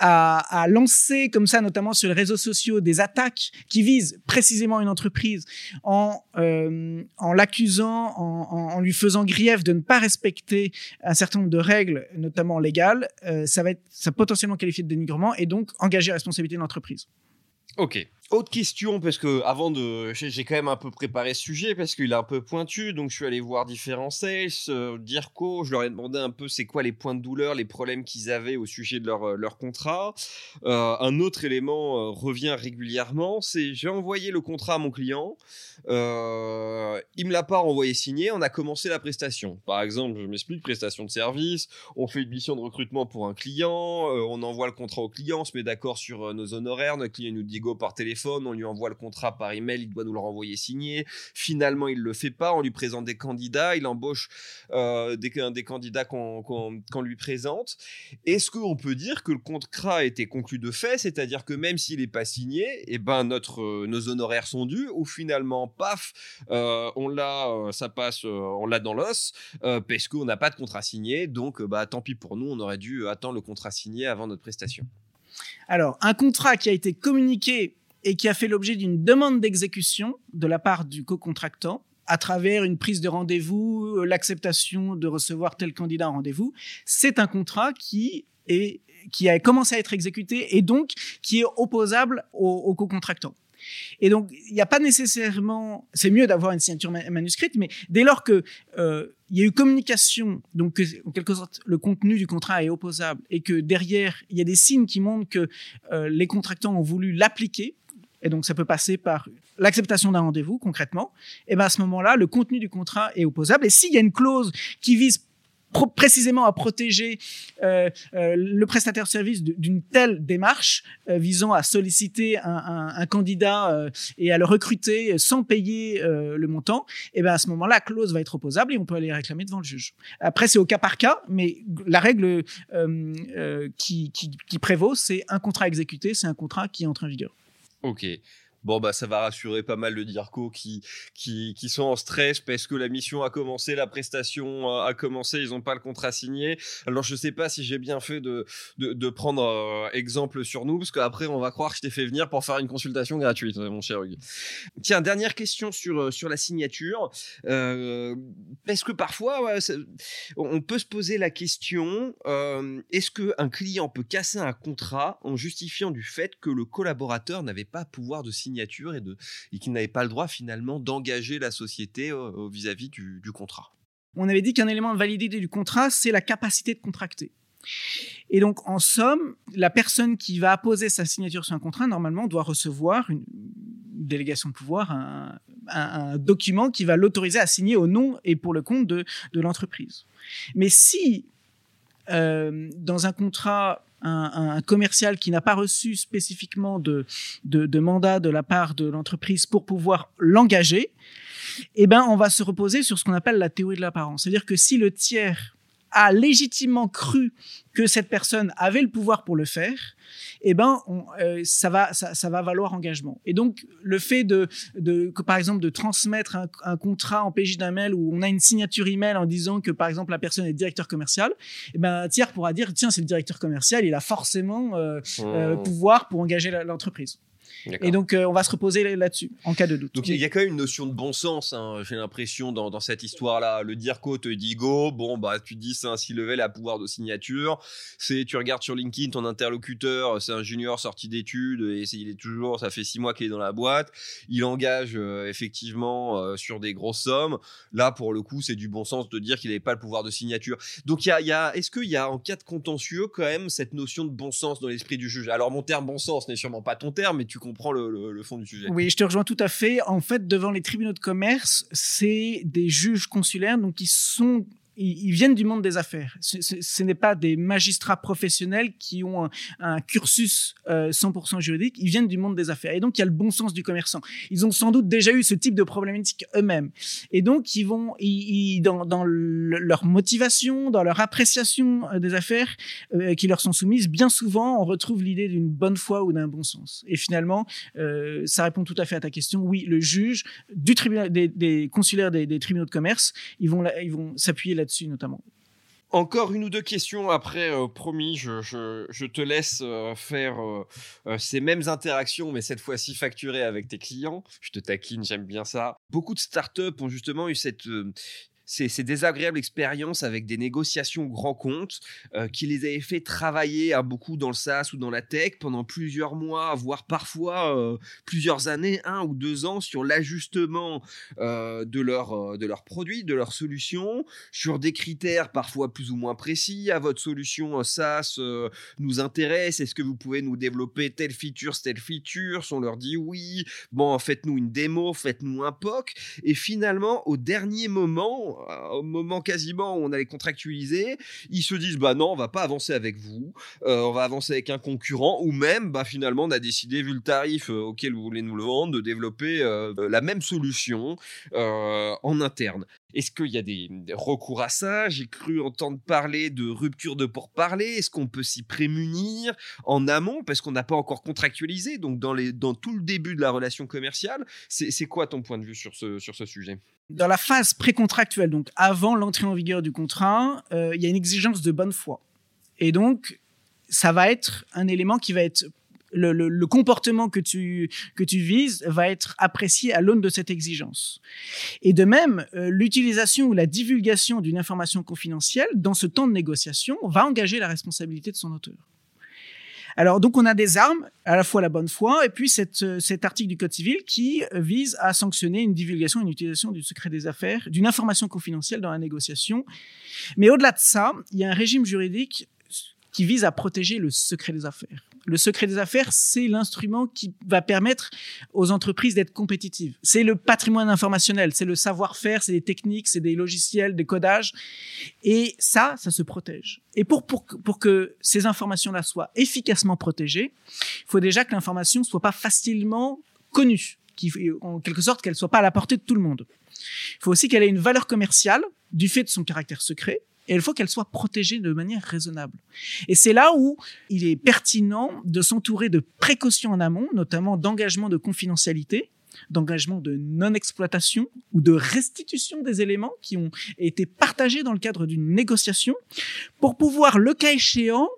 à, lancer comme ça, notamment sur les réseaux sociaux, des attaques qui visent précisément une entreprise en, euh, en l'accusant, en, en- lui faisant grief de ne pas respecter un certain nombre de règles, notamment légales, euh, ça va être ça potentiellement qualifié de dénigrement et donc engager la responsabilité de l'entreprise. Ok. Autre question, parce que avant de. J'ai quand même un peu préparé ce sujet, parce qu'il est un peu pointu, donc je suis allé voir différents sales, euh, Dirco, je leur ai demandé un peu c'est quoi les points de douleur, les problèmes qu'ils avaient au sujet de leur, euh, leur contrat. Euh, un autre élément euh, revient régulièrement, c'est j'ai envoyé le contrat à mon client, il me l'a pas renvoyé signé, on a commencé la prestation. Par exemple, je m'explique, prestation de service, on fait une mission de recrutement pour un client, on envoie le contrat au client, on se met d'accord sur nos honoraires, notre client nous dit go par téléphone, on lui envoie le contrat par email, il doit nous le renvoyer signé. Finalement, il le fait pas, on lui présente des candidats, il embauche euh, des, candidats qu'on lui présente. Est-ce qu'on peut dire que le contrat a été conclu de fait, c'est-à-dire que même s'il n'est pas signé, eh ben notre, euh, nos honoraires sont dus, ou finalement, paf, euh, on l'a, euh, ça passe, on l'a dans l'os, parce qu'on n'a pas de contrat signé, donc bah tant pis pour nous, on aurait dû attendre le contrat signé avant notre prestation. Alors, un contrat qui a été communiqué et qui a fait l'objet d'une demande d'exécution de la part du co-contractant à travers une prise de rendez-vous, euh, l'acceptation de recevoir tel candidat en rendez-vous, c'est un contrat qui est qui a commencé à être exécuté et donc qui est opposable au, au co-contractant. Et donc, il n'y a pas nécessairement. C'est mieux d'avoir une signature ma- manuscrite, mais dès lors que euh, il y a eu communication, donc que, en quelque sorte le contenu du contrat est opposable et que derrière il y a des signes qui montrent que euh, les contractants ont voulu l'appliquer, et donc ça peut passer par l'acceptation d'un rendez-vous concrètement, et ben à ce moment-là, le contenu du contrat est opposable. Et s'il y a une clause qui vise précisément à protéger euh, euh, le prestataire de service d'une telle démarche euh, visant à solliciter un, candidat et à le recruter sans payer le montant, et ben à ce moment-là, la clause va être opposable et on peut aller réclamer devant le juge. Après, c'est au cas par cas, mais la règle qui, qui prévaut, c'est un contrat exécuté, c'est un contrat qui entre en vigueur. Ok. Bon, bah, ça va rassurer pas mal de DIRCO qui, qui, qui sont en stress parce que la mission a commencé, la prestation a commencé, ils n'ont pas le contrat signé. Alors, je sais pas si j'ai bien fait de, de, prendre euh, exemple sur nous parce qu'après, on va croire que je t'ai fait venir pour faire une consultation gratuite, euh, mon cher Hugues. Tiens, dernière question sur, euh, sur la signature. Parce que parfois, on peut se poser la question est-ce qu'un client peut casser un contrat en justifiant du fait que le collaborateur n'avait pas pouvoir de signature et, de, et qu'il n'avait pas le droit finalement d'engager la société euh, vis-à-vis du, contrat On avait dit qu'un élément de validité du contrat, c'est la capacité de contracter. Et donc, en somme, la personne qui va apposer sa signature sur un contrat, normalement, doit recevoir une délégation de pouvoir, un, document qui va l'autoriser à signer au nom et pour le compte de, de l'entreprise. Mais si, euh, dans un contrat, un, commercial qui n'a pas reçu spécifiquement de mandat de la part de l'entreprise pour pouvoir l'engager, eh ben, on va se reposer sur ce qu'on appelle la théorie de l'apparence. C'est-à-dire que si le tiers a légitimement cru que cette personne avait le pouvoir pour le faire, eh ben, on, euh, ça va, ça, ça va valoir engagement. Et donc, le fait de, de que, par exemple, de transmettre un, un contrat en PJ d'un mail où on a une signature email en disant que, par exemple, la personne est directeur commercial, eh ben, un tiers pourra dire, tiens, c'est le directeur commercial, il a forcément euh, euh, pouvoir pour engager l'entreprise. Et donc, on va se reposer là-dessus en cas de doute. Donc, il y a quand même une notion de bon sens, hein, j'ai l'impression, dans, dans, cette histoire-là. Le DIRCO te dit go, bon, bah, tu dis c'est un C-level à pouvoir de signature. C'est, tu regardes sur LinkedIn, ton interlocuteur, c'est un junior sorti d'études et il est toujours, ça fait six mois qu'il est dans la boîte. Il engage effectivement sur des grosses sommes. Là, pour le coup, c'est du bon sens de dire qu'il n'avait pas le pouvoir de signature. Donc, il y a, y a est-ce qu'il y a en cas de contentieux quand même cette notion de bon sens dans l'esprit du juge? Alors, mon terme bon sens n'est sûrement pas ton terme, mais tu comprends le, fond du sujet. Oui, je te rejoins tout à fait. En fait, devant les tribunaux de commerce, c'est des juges consulaires, donc ils sont ils, viennent du monde des affaires. Ce, n'est pas des magistrats professionnels qui ont un, cursus 100% euh, juridique, ils viennent du monde des affaires. Et donc, il y a le bon sens du commerçant. Ils ont sans doute déjà eu ce type de problématique eux-mêmes. Et donc, ils vont, dans, leur motivation, dans leur appréciation euh, des affaires euh, qui leur sont soumises, bien souvent, on retrouve l'idée d'une bonne foi ou d'un bon sens. Et finalement, ça répond tout à fait à ta question. Oui, le juge du tribunal, des, consulaires des, tribunaux de commerce, ils vont, ils vont s'appuyer là notamment. Encore une ou deux questions après, euh, promis, je, te laisse euh, faire euh, ces mêmes interactions, mais cette fois-ci facturées avec tes clients. Je te taquine, j'aime bien ça. Beaucoup de startups ont justement eu cette, ces, désagréables expériences avec des négociations grands comptes euh, qui les avaient fait travailler à beaucoup dans le SaaS ou dans la tech pendant plusieurs mois, voire parfois euh, plusieurs années, un ou deux ans sur l'ajustement euh, de, leur, de leurs produits, de leurs solutions, sur des critères parfois plus ou moins précis. À votre solution SaaS nous intéresse, est-ce que vous pouvez nous développer telle feature, telle feature? On leur dit oui, bon, faites-nous une démo, faites-nous un POC. Et finalement, au dernier moment, euh, au moment quasiment où on allait contractualiser, ils se disent bah non, on va pas avancer avec vous, euh, on va avancer avec un concurrent, ou même bah finalement on a décidé vu le tarif euh, auquel vous voulez nous le vendre de développer la même solution en interne. Est-ce qu'il y a des, recours à ça? J'ai cru entendre parler de rupture de pourparler. Est-ce qu'on peut s'y prémunir en amont? Parce qu'on n'a pas encore contractualisé Donc dans, dans tout le début de la relation commerciale, c'est quoi ton point de vue sur ce, sur ce sujet? Dans la phase précontractuelle, donc avant l'entrée en vigueur du contrat, euh, il y a une exigence de bonne foi. Et donc, ça va être un élément qui va être le, comportement que tu, que tu vises va être apprécié à l'aune de cette exigence. Et de même, euh, l'utilisation ou la divulgation d'une information confidentielle dans ce temps de négociation va engager la responsabilité de son auteur. Alors, donc, on a des armes, à la fois la bonne foi, et puis euh, cet article du Code civil qui vise à sanctionner une divulgation, une utilisation du secret des affaires, d'une information confidentielle dans la négociation. Mais au-delà de ça, il y a un régime juridique qui vise à protéger le secret des affaires. Le secret des affaires, c'est l'instrument qui va permettre aux entreprises d'être compétitives. C'est le patrimoine informationnel, c'est le savoir-faire, c'est des techniques, c'est des logiciels, des codages. Et ça, ça se protège. Et pour, pour, pour que ces informations-là soient efficacement protégées, il faut déjà que l'information soit pas facilement connue, en quelque sorte qu'elle soit pas à la portée de tout le monde. Il faut aussi qu'elle ait une valeur commerciale du fait de son caractère secret et il faut qu'elle soit protégée de manière raisonnable. Et c'est là où il est pertinent de s'entourer de précautions en amont, notamment d'engagement de confidentialité, d'engagement de non-exploitation ou de restitution des éléments qui ont été partagés dans le cadre d'une négociation pour pouvoir, le cas échéant,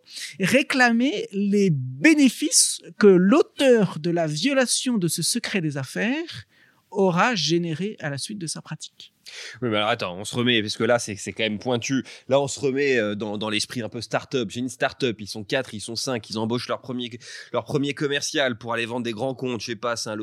réclamer les bénéfices que l'auteur de la violation de ce secret des affaires aura généré à la suite de sa pratique. Oui, mais alors attends, on se remet, parce que là, c'est quand même pointu. Là, on se remet euh, dans, l'esprit un peu start-up. J'ai une start-up, ils sont quatre, ils sont cinq, ils embauchent leur premier, commercial pour aller vendre des grands comptes. Je sais pas, c'est un,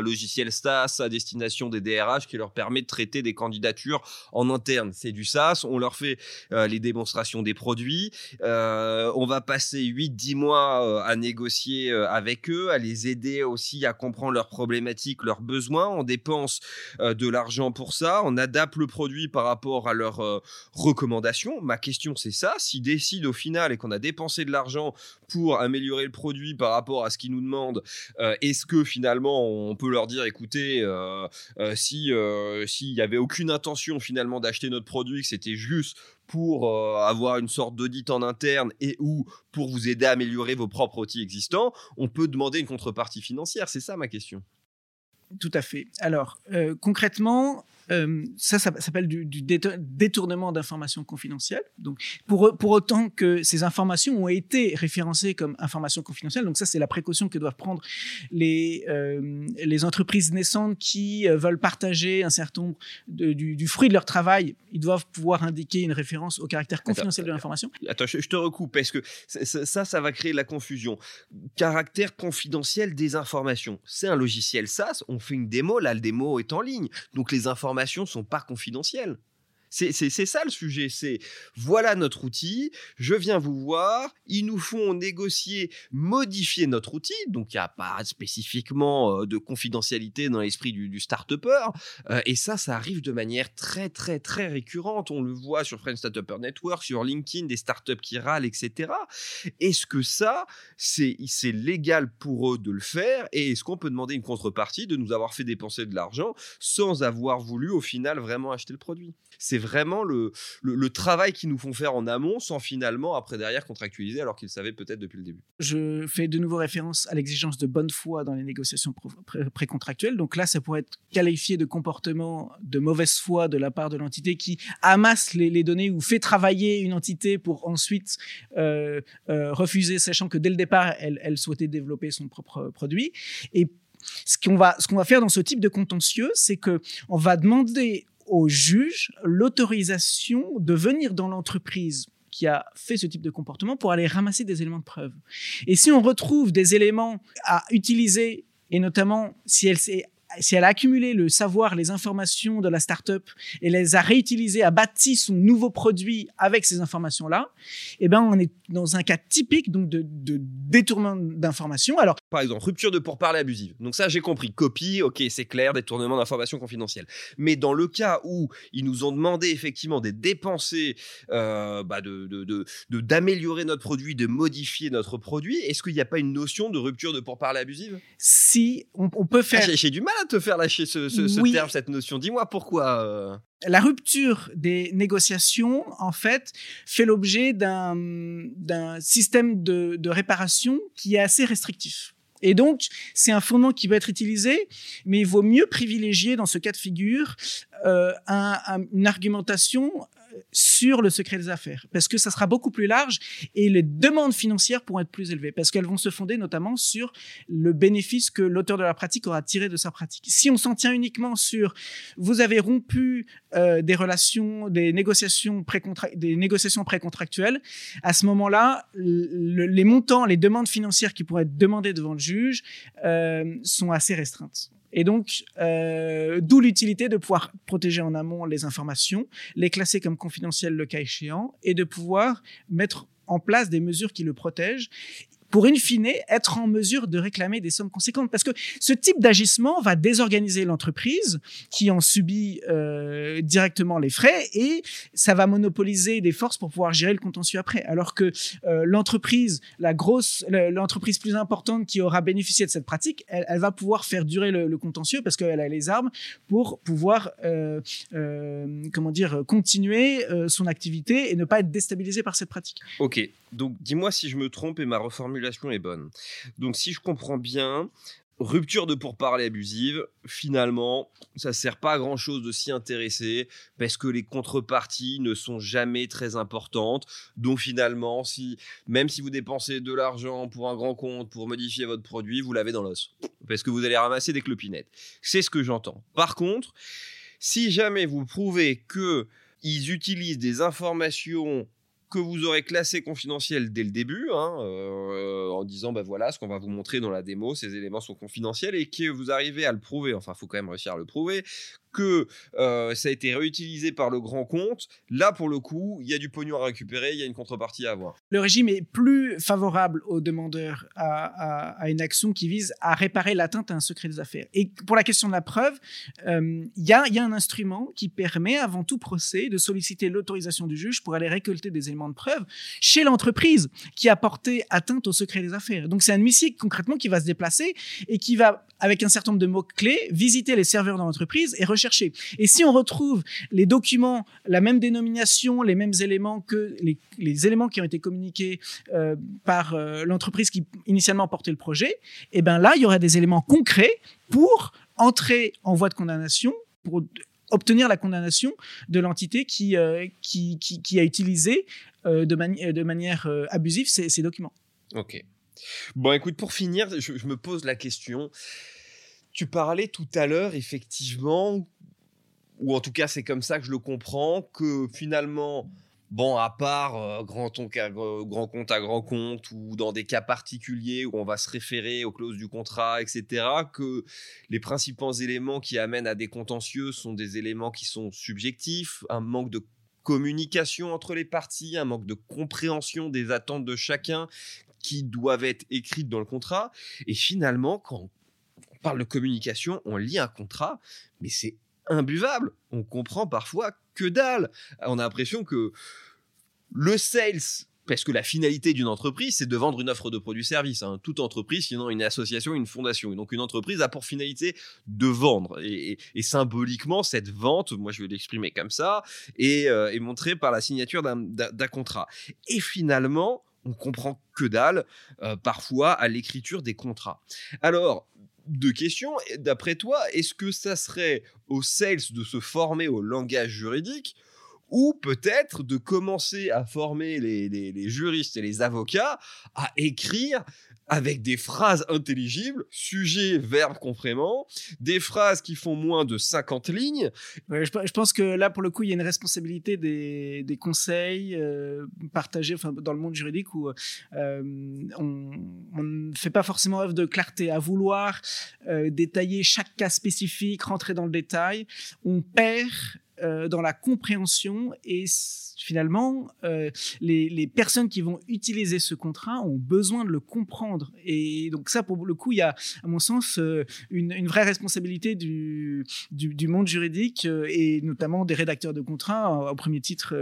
logiciel SaaS à destination des DRH qui leur permet de traiter des candidatures en interne. C'est du SaaS, on leur fait euh, les démonstrations des produits. Euh, on va passer 8-10 mois à négocier avec eux, à les aider aussi à comprendre leurs problématiques, leurs besoins. On dépense de l'argent pour ça. Adapte le produit par rapport à leurs euh, recommandations. Ma question, c'est ça. S'ils décident au final et qu'on a dépensé de l'argent pour améliorer le produit par rapport à ce qu'ils nous demandent, euh, est-ce que finalement on peut leur dire, écoutez, euh, si s'il n'y avait aucune intention finalement d'acheter notre produit, que c'était juste pour avoir une sorte d'audit en interne et ou pour vous aider à améliorer vos propres outils existants, on peut demander une contrepartie financière. C'est ça ma question. tout à fait. Alors, concrètement, euh, ça, ça s'appelle du, du détournement d'informations confidentielles. Donc, pour, pour autant que ces informations ont été référencées comme informations confidentielles, donc ça, c'est la précaution que doivent prendre les, euh, les entreprises naissantes qui euh, veulent partager un certain nombre de, du, du, fruit de leur travail. Ils doivent pouvoir indiquer une référence au caractère confidentiel de l'information. Attends, je, je, te recoupe parce que ça, ça va créer la confusion. Caractère confidentiel des informations. C'est un logiciel SaaS. On fait une démo. Là, le démo est en ligne. Donc, les informations sont pas confidentielles. C'est ça le sujet. C'est voilà notre outil, je viens vous voir, ils nous font négocier, modifier notre outil. Donc il n'y a pas spécifiquement euh, de confidentialité dans l'esprit du, start-upper. Euh, et ça, ça arrive de manière très, très, très récurrente. On le voit sur Friends Startuper Network, sur LinkedIn, des startups qui râlent, etc. Est-ce que ça, c'est légal pour eux de le faire? Et est-ce qu'on peut demander une contrepartie de nous avoir fait dépenser de l'argent sans avoir voulu au final vraiment acheter le produit? Vraiment le, le, travail qu'ils nous font faire en amont sans finalement, après derrière, contractualiser alors qu'ils savaient peut-être depuis le début. Je fais de nouveau référence à l'exigence de bonne foi dans les négociations précontractuelles. Donc là, ça pourrait être qualifié de comportement de mauvaise foi de la part de l'entité qui amasse les, données ou fait travailler une entité pour ensuite euh, euh, refuser, sachant que dès le départ, elle, souhaitait développer son propre produit. Et ce qu'on va, va faire dans ce type de contentieux, c'est que on va demander au juge l'autorisation de venir dans l'entreprise qui a fait ce type de comportement pour aller ramasser des éléments de preuve. Et si on retrouve des éléments à utiliser, et notamment si elle s'est si elle a accumulé le savoir, les informations de la startup et les a réutilisées, a bâti son nouveau produit avec ces informations-là, eh ben, on est dans un cas typique donc de, de détournement d'informations. Alors, par exemple, rupture de pourparlers abusive. Donc ça, j'ai compris. Copie, ok, c'est clair, détournement d'informations confidentielles. Mais dans le cas où ils nous ont demandé effectivement des dépenser, euh, bah de, d'améliorer notre produit, de modifier notre produit, est-ce qu'il n'y a pas une notion de rupture de pourparlers abusive Si, on, peut faire. Ah, j'ai, du mal à te faire lâcher ce, terme, cette notion. Dis-moi pourquoi. Euh. La rupture des négociations, en fait, fait l'objet d'un, système de, de réparation qui est assez restrictif. Et donc, c'est un fondement qui peut être utilisé, mais il vaut mieux privilégier dans ce cas de figure euh, une argumentation sur le secret des affaires, parce que ça sera beaucoup plus large et les demandes financières pourront être plus élevées, parce qu'elles vont se fonder notamment sur le bénéfice que l'auteur de la pratique aura tiré de sa pratique. Si on s'en tient uniquement sur vous avez rompu euh, des relations, des négociations précontractuelles, à ce moment-là, les montants, les demandes financières qui pourraient être demandées devant le juge euh, sont assez restreintes. Et donc, euh, d'où l'utilité de pouvoir protéger en amont les informations, les classer comme confidentielles le cas échéant, et de pouvoir mettre en place des mesures qui le protègent pour in fine être en mesure de réclamer des sommes conséquentes. Parce que ce type d'agissement va désorganiser l'entreprise qui en subit euh, directement les frais et ça va monopoliser des forces pour pouvoir gérer le contentieux après. Alors que euh, l'entreprise, la grosse, l'entreprise plus importante qui aura bénéficié de cette pratique, elle, va pouvoir faire durer le, contentieux parce qu'elle a les armes pour pouvoir, euh, comment dire, continuer son activité et ne pas être déstabilisée par cette pratique. Ok, donc dis-moi si je me trompe et ma reformulation est bonne. Donc si je comprends bien, rupture de pourparlers abusive, finalement, ça sert pas à grand chose de s'y intéresser parce que les contreparties ne sont jamais très importantes. Donc finalement, si même si vous dépensez de l'argent pour un grand compte pour modifier votre produit, vous l'avez dans l'os parce que vous allez ramasser des clopinettes. C'est ce que j'entends. Par contre, si jamais vous prouvez que ils utilisent des informations que vous aurez classé confidentiel dès le début, hein, euh, en disant ben voilà ce qu'on va vous montrer dans la démo, ces éléments sont confidentiels et que vous arrivez à le prouver, enfin faut quand même réussir à le prouver, que euh, ça a été réutilisé par le grand compte, là pour le coup, il y a du pognon à récupérer, il y a une contrepartie à avoir. Le régime est plus favorable aux demandeurs à, une action qui vise à réparer l'atteinte à un secret des affaires. Et pour la question de la preuve, euh, il y, a, un instrument qui permet avant tout procès de solliciter l'autorisation du juge pour aller récolter des éléments de preuve chez l'entreprise qui a porté atteinte au secret des affaires. Donc c'est un huissier concrètement qui va se déplacer et qui va, avec un certain nombre de mots-clés, visiter les serveurs dans l'entreprise et rechercher et si on retrouve les documents, la même dénomination, les mêmes éléments que les, éléments qui ont été communiqués euh, par euh, l'entreprise qui initialement portait le projet, et eh ben là, il y aurait des éléments concrets pour entrer en voie de condamnation pour obtenir la condamnation de l'entité qui, euh, qui, a utilisé de, manière abusive ces, documents. Ok. Bon, écoute, pour finir, je, me pose la question. Tu parlais tout à l'heure, effectivement, ou en tout cas c'est comme ça que je le comprends, que finalement Bon, à part euh, grand, grand, compte à grand compte ou dans des cas particuliers où on va se référer aux clauses du contrat, etc., que les principaux éléments qui amènent à des contentieux sont des éléments qui sont subjectifs, un manque de communication entre les parties, un manque de compréhension des attentes de chacun qui doivent être écrites dans le contrat. Et finalement, quand on parle de communication, on lit un contrat, mais c'est imbuvable. On comprend parfois que dalle. On a l'impression que le sales, parce que la finalité d'une entreprise, c'est de vendre une offre de produit-service. Hein. Toute entreprise, sinon une association, une fondation. donc une entreprise a pour finalité de vendre. Et, symboliquement, cette vente, moi je vais l'exprimer comme ça, est, euh, montrée par la signature d'un contrat. Et finalement, on comprend que dalle, euh, parfois, à l'écriture des contrats. Alors, deux questions. D'après toi, est-ce que ça serait aux sales de se former au langage juridique ou peut-être de commencer à former les, juristes et les avocats à écrire avec des phrases intelligibles, sujet, verbe, complément, des phrases qui font moins de 50 lignes. je, pense que là, pour le coup, il y a une responsabilité des, conseils euh, partagés dans le monde juridique où euh, on, ne fait pas forcément œuvre de clarté. À vouloir euh, détailler chaque cas spécifique, rentrer dans le détail, on perd euh, dans la compréhension et finalement, euh, les, personnes qui vont utiliser ce contrat ont besoin de le comprendre. Et donc ça, pour le coup, il y a, à mon sens, euh, une, vraie responsabilité du, du, monde juridique et notamment des rédacteurs de contrats, au premier titre,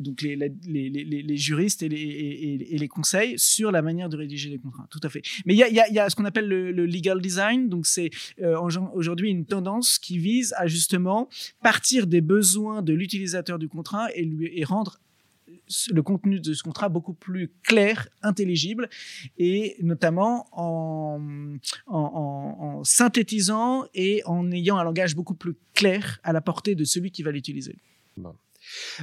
donc les, les, les, juristes et les, et, les conseils sur la manière de rédiger les contrats. Tout à fait. Mais il y a, y y a ce qu'on appelle le, le, legal design. Donc c'est aujourd'hui une tendance qui vise à justement partir des besoins de l'utilisateur du contrat et lui rendre le contenu de ce contrat beaucoup plus clair, intelligible, et notamment en, en, synthétisant et en ayant un langage beaucoup plus clair à la portée de celui qui va l'utiliser.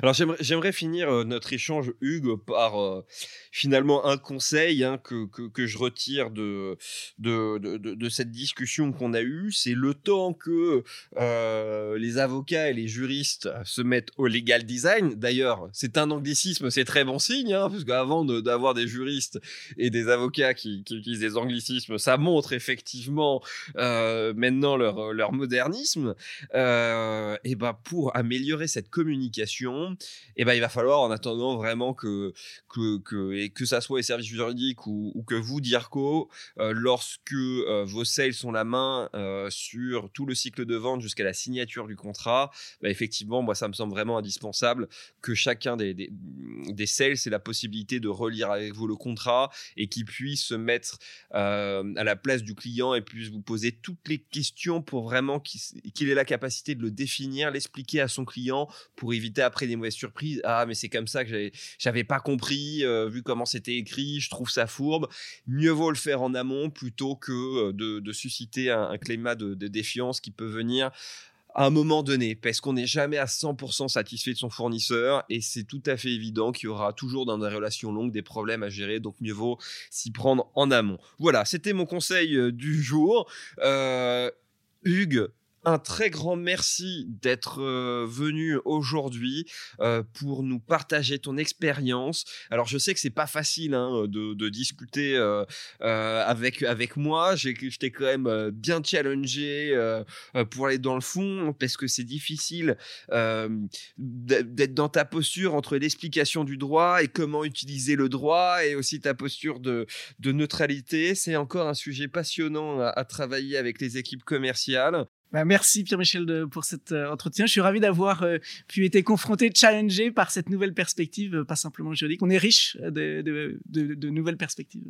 Alors j'aimerais finir euh, notre échange, Hugues, par euh, finalement un conseil hein, que, que, je retire de, de, de, cette discussion qu'on a eue. C'est le temps que euh, les avocats et les juristes se mettent au legal design. D'ailleurs, c'est un anglicisme, c'est très bon signe, hein, parce qu'avant d'avoir des juristes et des avocats qui, utilisent des anglicismes, ça montre effectivement maintenant leur, leur modernisme. et ben pour améliorer cette communication, et eh ben, il va falloir en attendant vraiment que, que, que, et que ça soit les services juridiques ou, que vous, DIRCO, euh, lorsque euh, vos sales ont la main euh, sur tout le cycle de vente jusqu'à la signature du contrat, bah, effectivement, moi, ça me semble vraiment indispensable que chacun des, des, des sales ait la possibilité de relire avec vous le contrat et qu'il puisse se mettre à la place du client et puisse vous poser toutes les questions pour vraiment qu'il ait la capacité de le définir, l'expliquer à son client pour éviter après des mauvaises surprises. Ah, mais c'est comme ça que j'avais pas compris, euh, vu comment c'était écrit, je trouve ça fourbe. Mieux vaut le faire en amont plutôt que euh, de, susciter un, climat de, défiance qui peut venir à un moment donné, parce qu'on n'est jamais à 100% satisfait de son fournisseur et c'est tout à fait évident qu'il y aura toujours dans des relations longues des problèmes à gérer, donc mieux vaut s'y prendre en amont. Voilà, c'était mon conseil euh, du jour. Hugues, un très grand merci d'être venu aujourd'hui pour nous partager ton expérience. Alors je sais que c'est pas facile hein, de, discuter avec avec moi. J'ai je t'ai quand même bien challengé pour aller dans le fond parce que c'est difficile d'être dans ta posture entre l'explication du droit et comment utiliser le droit et aussi ta posture de neutralité. C'est encore un sujet passionnant à travailler avec les équipes commerciales. Bah, merci Pierre-Michel pour cet euh, entretien. Je suis ravi d'avoir euh, pu être confronté, challengé par cette nouvelle perspective, euh, pas simplement juridique. On est riche de, de nouvelles perspectives.